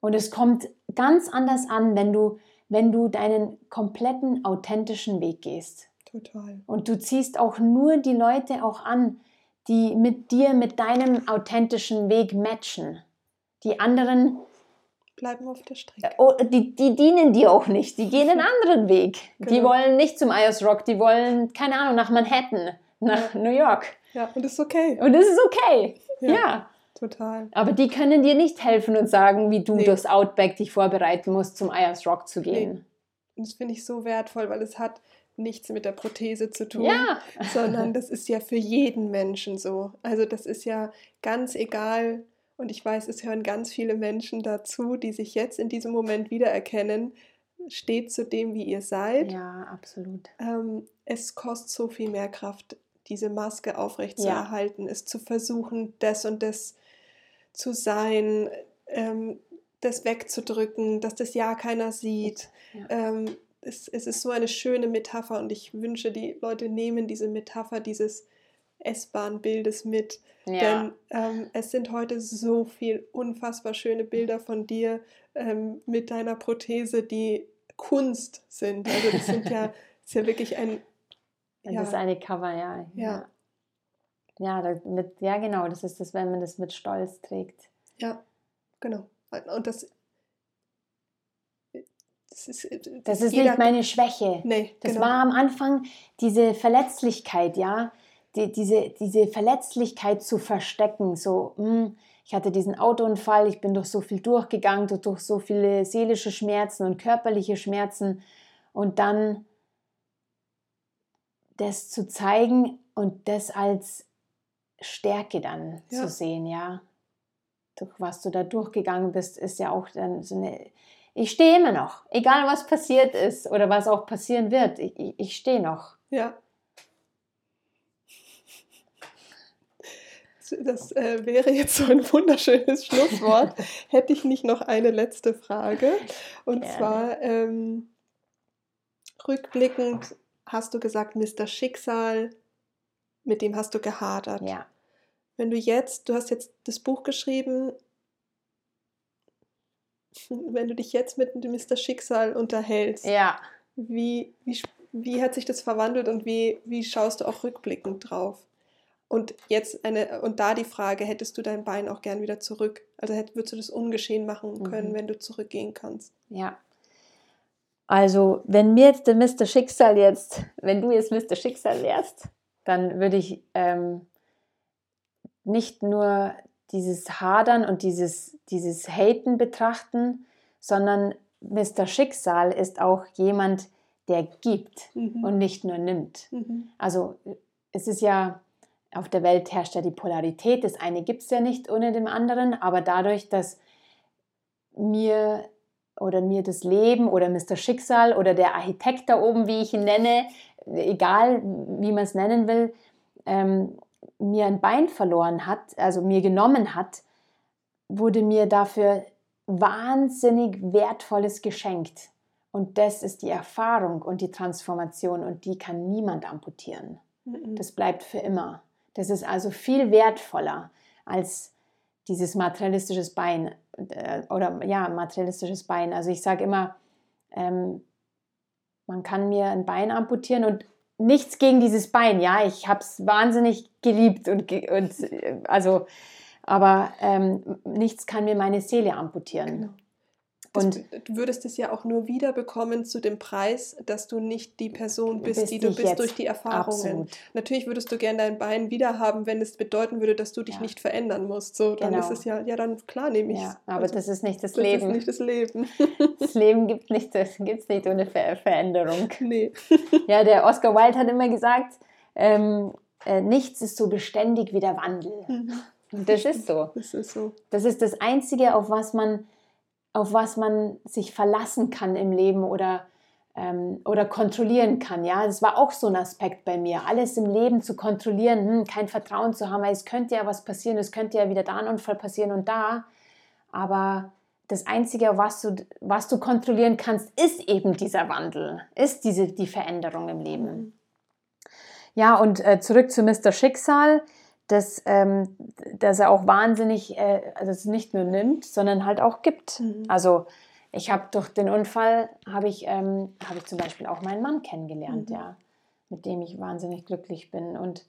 Und es kommt ganz anders an, wenn du, wenn du deinen kompletten authentischen Weg gehst. Total. Und du ziehst auch nur die Leute auch an, die mit dir, mit deinem authentischen Weg matchen. Die anderen bleiben auf der Strecke. Oh, die, die dienen dir auch nicht. Die gehen einen (laughs) anderen Weg. Genau. Die wollen nicht zum IOS Rock, die wollen, keine Ahnung, nach Manhattan, nach ja. New York. Ja, und das ist okay. Und das ist okay. Ja. ja. Total. Aber die können dir nicht helfen und sagen, wie du nee. durchs Outback dich vorbereiten musst, zum IOS Rock zu gehen. Nee. Das finde ich so wertvoll, weil es hat nichts mit der Prothese zu tun, ja. sondern das ist ja für jeden Menschen so. Also das ist ja ganz egal. Und ich weiß, es hören ganz viele Menschen dazu, die sich jetzt in diesem Moment wiedererkennen. Steht zu dem, wie ihr seid. Ja, absolut. Ähm, es kostet so viel mehr Kraft, diese Maske aufrechtzuerhalten, ja. es zu versuchen, das und das zu sein, ähm, das wegzudrücken, dass das ja keiner sieht. Ja. Ähm, es, es ist so eine schöne Metapher und ich wünsche, die Leute nehmen diese Metapher dieses S-Bahn-Bildes mit. Ja. Denn ähm, es sind heute so viel unfassbar schöne Bilder von dir ähm, mit deiner Prothese, die Kunst sind. Also das sind ja, (laughs) ist ja wirklich ein. Das ja, ist eine Cover, ja. Ja. Ja, mit, ja, genau, das ist das, wenn man das mit Stolz trägt. Ja, genau. Und das das ist, äh, das das ist nicht meine Schwäche. Nee, das genau. war am Anfang diese Verletzlichkeit, ja. Die, diese, diese Verletzlichkeit zu verstecken. So, mh, hm, ich hatte diesen Autounfall, ich bin durch so viel durchgegangen, durch so viele seelische Schmerzen und körperliche Schmerzen. Und dann das zu zeigen und das als Stärke dann ja. zu sehen, ja. Durch was du da durchgegangen bist, ist ja auch dann so eine ich stehe immer noch, egal was passiert ist oder was auch passieren wird. Ich, ich, ich stehe noch. Ja. Das äh, wäre jetzt so ein wunderschönes (laughs) Schlusswort. Hätte ich nicht noch eine letzte Frage. Und Gerne. zwar ähm, rückblickend hast du gesagt, Mr. Schicksal, mit dem hast du gehadert. Ja. Wenn du jetzt, du hast jetzt das Buch geschrieben, wenn du dich jetzt mit Mr. Schicksal unterhältst, ja. Wie, wie, wie hat sich das verwandelt und wie, wie schaust du auch rückblickend drauf? Und jetzt eine, und da die Frage, hättest du dein Bein auch gern wieder zurück? Also hätt, würdest du das ungeschehen machen können, mhm. wenn du zurückgehen kannst? Ja. Also, wenn mir jetzt der Mr. Schicksal jetzt, wenn du jetzt Mr. Schicksal wärst, dann würde ich ähm, nicht nur dieses Hadern und dieses, dieses Haten betrachten, sondern Mr. Schicksal ist auch jemand, der gibt mhm. und nicht nur nimmt. Mhm. Also es ist ja, auf der Welt herrscht ja die Polarität. Das eine gibt es ja nicht ohne dem anderen, aber dadurch, dass mir oder mir das Leben oder Mr. Schicksal oder der Architekt da oben, wie ich ihn nenne, egal wie man es nennen will, ähm, mir ein Bein verloren hat, also mir genommen hat, wurde mir dafür wahnsinnig Wertvolles geschenkt. Und das ist die Erfahrung und die Transformation und die kann niemand amputieren. Mhm. Das bleibt für immer. Das ist also viel wertvoller als dieses materialistisches Bein äh, oder ja, materialistisches Bein. Also ich sage immer, ähm, man kann mir ein Bein amputieren und nichts gegen dieses Bein, ja, ich habe es wahnsinnig geliebt und, und also, aber ähm, nichts kann mir meine Seele amputieren. Genau. Und du würdest es ja auch nur wiederbekommen zu dem Preis, dass du nicht die Person bist, bist die du bist durch die Erfahrungen. Absolut. Natürlich würdest du gerne dein Bein wiederhaben, wenn es bedeuten würde, dass du dich ja. nicht verändern musst. So, dann genau. ist es ja, ja, dann klar nehme ich ja, Aber also, das ist nicht das, das Leben. Das ist nicht das Leben. (laughs) das Leben gibt nicht, das gibt's nicht ohne Ver Veränderung. (laughs) Nee. (laughs) ja, der Oscar Wilde hat immer gesagt, ähm, äh, nichts ist so beständig wie der Wandel. Mhm. Und das ist so. Das ist so. Das ist das Einzige, auf was man auf was man sich verlassen kann im Leben oder, ähm, oder kontrollieren kann. Ja, das war auch so ein Aspekt bei mir, alles im Leben zu kontrollieren, hm, kein Vertrauen zu haben, weil es könnte ja was passieren, es könnte ja wieder da ein Unfall passieren und da. Aber das Einzige, was du, was du kontrollieren kannst, ist eben dieser Wandel, ist diese, die Veränderung im Leben. Ja, und äh, zurück zu Mr. Schicksal dass, ähm, dass er auch wahnsinnig, äh, also es nicht nur nimmt, sondern halt auch gibt. Mhm. Also ich habe durch den Unfall, habe ich, ähm, hab ich zum Beispiel auch meinen Mann kennengelernt, mhm. ja, mit dem ich wahnsinnig glücklich bin und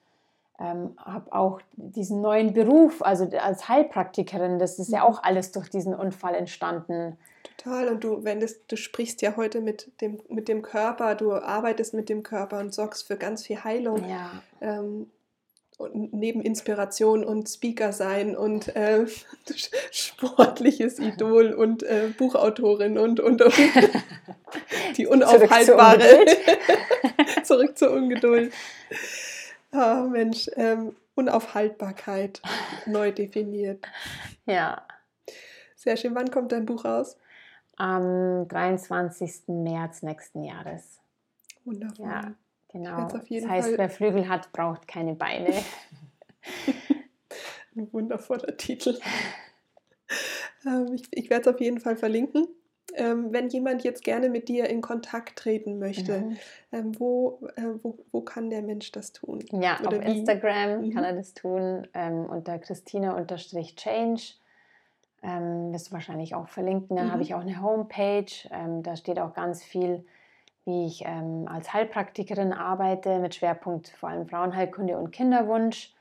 ähm, habe auch diesen neuen Beruf, also als Heilpraktikerin, das ist ja mhm. auch alles durch diesen Unfall entstanden. Total. Und du wendest, du sprichst ja heute mit dem, mit dem Körper, du arbeitest mit dem Körper und sorgst für ganz viel Heilung. Ja. Ähm, neben Inspiration und Speaker sein und äh, (laughs) sportliches Idol und äh, Buchautorin und, und, und (laughs) die unaufhaltbare. Zurück, (laughs) Zurück zur Ungeduld. Oh, Mensch, ähm, Unaufhaltbarkeit neu definiert. Ja. Sehr schön. Wann kommt dein Buch raus? Am 23. März nächsten Jahres. Wundervoll. Ja. Genau. das heißt, Fall wer Flügel hat, braucht keine Beine. (laughs) Ein wundervoller Titel. Ähm, ich, ich werde es auf jeden Fall verlinken. Ähm, wenn jemand jetzt gerne mit dir in Kontakt treten möchte, mhm. ähm, wo, äh, wo, wo kann der Mensch das tun? Ja, Oder auf wie? Instagram mhm. kann er das tun ähm, unter Christina-Change. Ähm, wirst du wahrscheinlich auch verlinken. Dann mhm. habe ich auch eine Homepage. Da steht auch ganz viel wie ich ähm, als Heilpraktikerin arbeite, mit Schwerpunkt vor allem Frauenheilkunde und Kinderwunsch.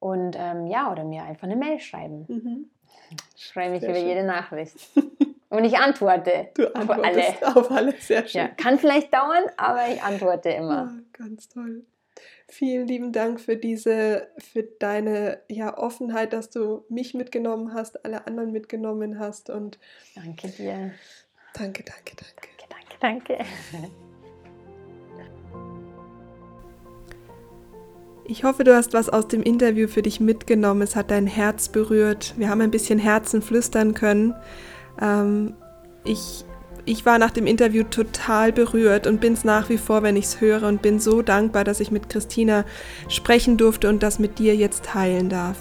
Und ähm, ja, oder mir einfach eine Mail schreiben. Mhm. Ich freue mich sehr über schön. jede Nachricht. (laughs) Und ich antworte du auf alle. Auf alle, sehr schön. Ja, kann vielleicht dauern, aber ich antworte immer. Ja, ganz toll. Vielen lieben Dank für diese, für deine ja, Offenheit, dass du mich mitgenommen hast, alle anderen mitgenommen hast. Und danke dir. Danke, danke, danke. (laughs) Danke. Ich hoffe, du hast was aus dem Interview für dich mitgenommen. Es hat dein Herz berührt. Wir haben ein bisschen Herzen flüstern können. Ähm, ich, ich war nach dem Interview total berührt und bin es nach wie vor, wenn ich es höre und bin so dankbar, dass ich mit Christina sprechen durfte und das mit dir jetzt teilen darf.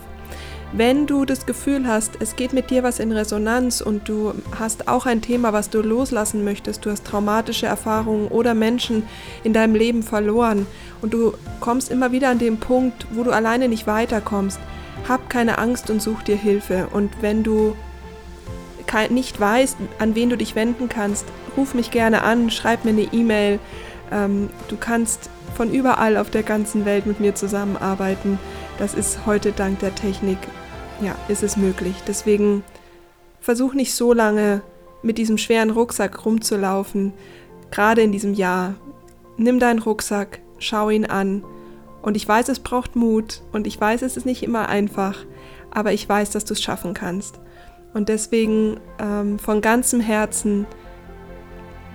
Wenn du das Gefühl hast, es geht mit dir was in Resonanz und du hast auch ein Thema, was du loslassen möchtest, du hast traumatische Erfahrungen oder Menschen in deinem Leben verloren und du kommst immer wieder an den Punkt, wo du alleine nicht weiterkommst, hab keine Angst und such dir Hilfe. Und wenn du nicht weißt, an wen du dich wenden kannst, ruf mich gerne an, schreib mir eine E-Mail. Ähm, du kannst von überall auf der ganzen Welt mit mir zusammenarbeiten. Das ist heute dank der Technik, ja, ist es möglich. Deswegen versuch nicht so lange mit diesem schweren Rucksack rumzulaufen, gerade in diesem Jahr. Nimm deinen Rucksack, schau ihn an. Und ich weiß, es braucht Mut und ich weiß, es ist nicht immer einfach, aber ich weiß, dass du es schaffen kannst. Und deswegen ähm, von ganzem Herzen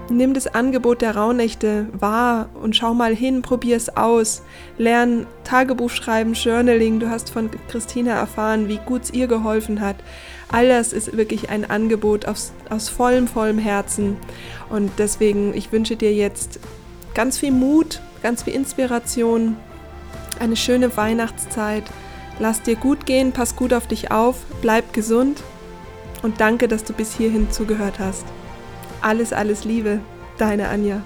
nimm das Angebot der Rauhnächte wahr und schau mal hin, probier es aus. Lern Tagebuch schreiben, Journaling. Du hast von Christina erfahren, wie gut es ihr geholfen hat. All das ist wirklich ein Angebot aus, aus vollem, vollem Herzen. Und deswegen, ich wünsche dir jetzt ganz viel Mut, ganz viel Inspiration, eine schöne Weihnachtszeit. Lass dir gut gehen, pass gut auf dich auf, bleib gesund und danke, dass du bis hierhin zugehört hast. Alles, alles Liebe, deine Anja.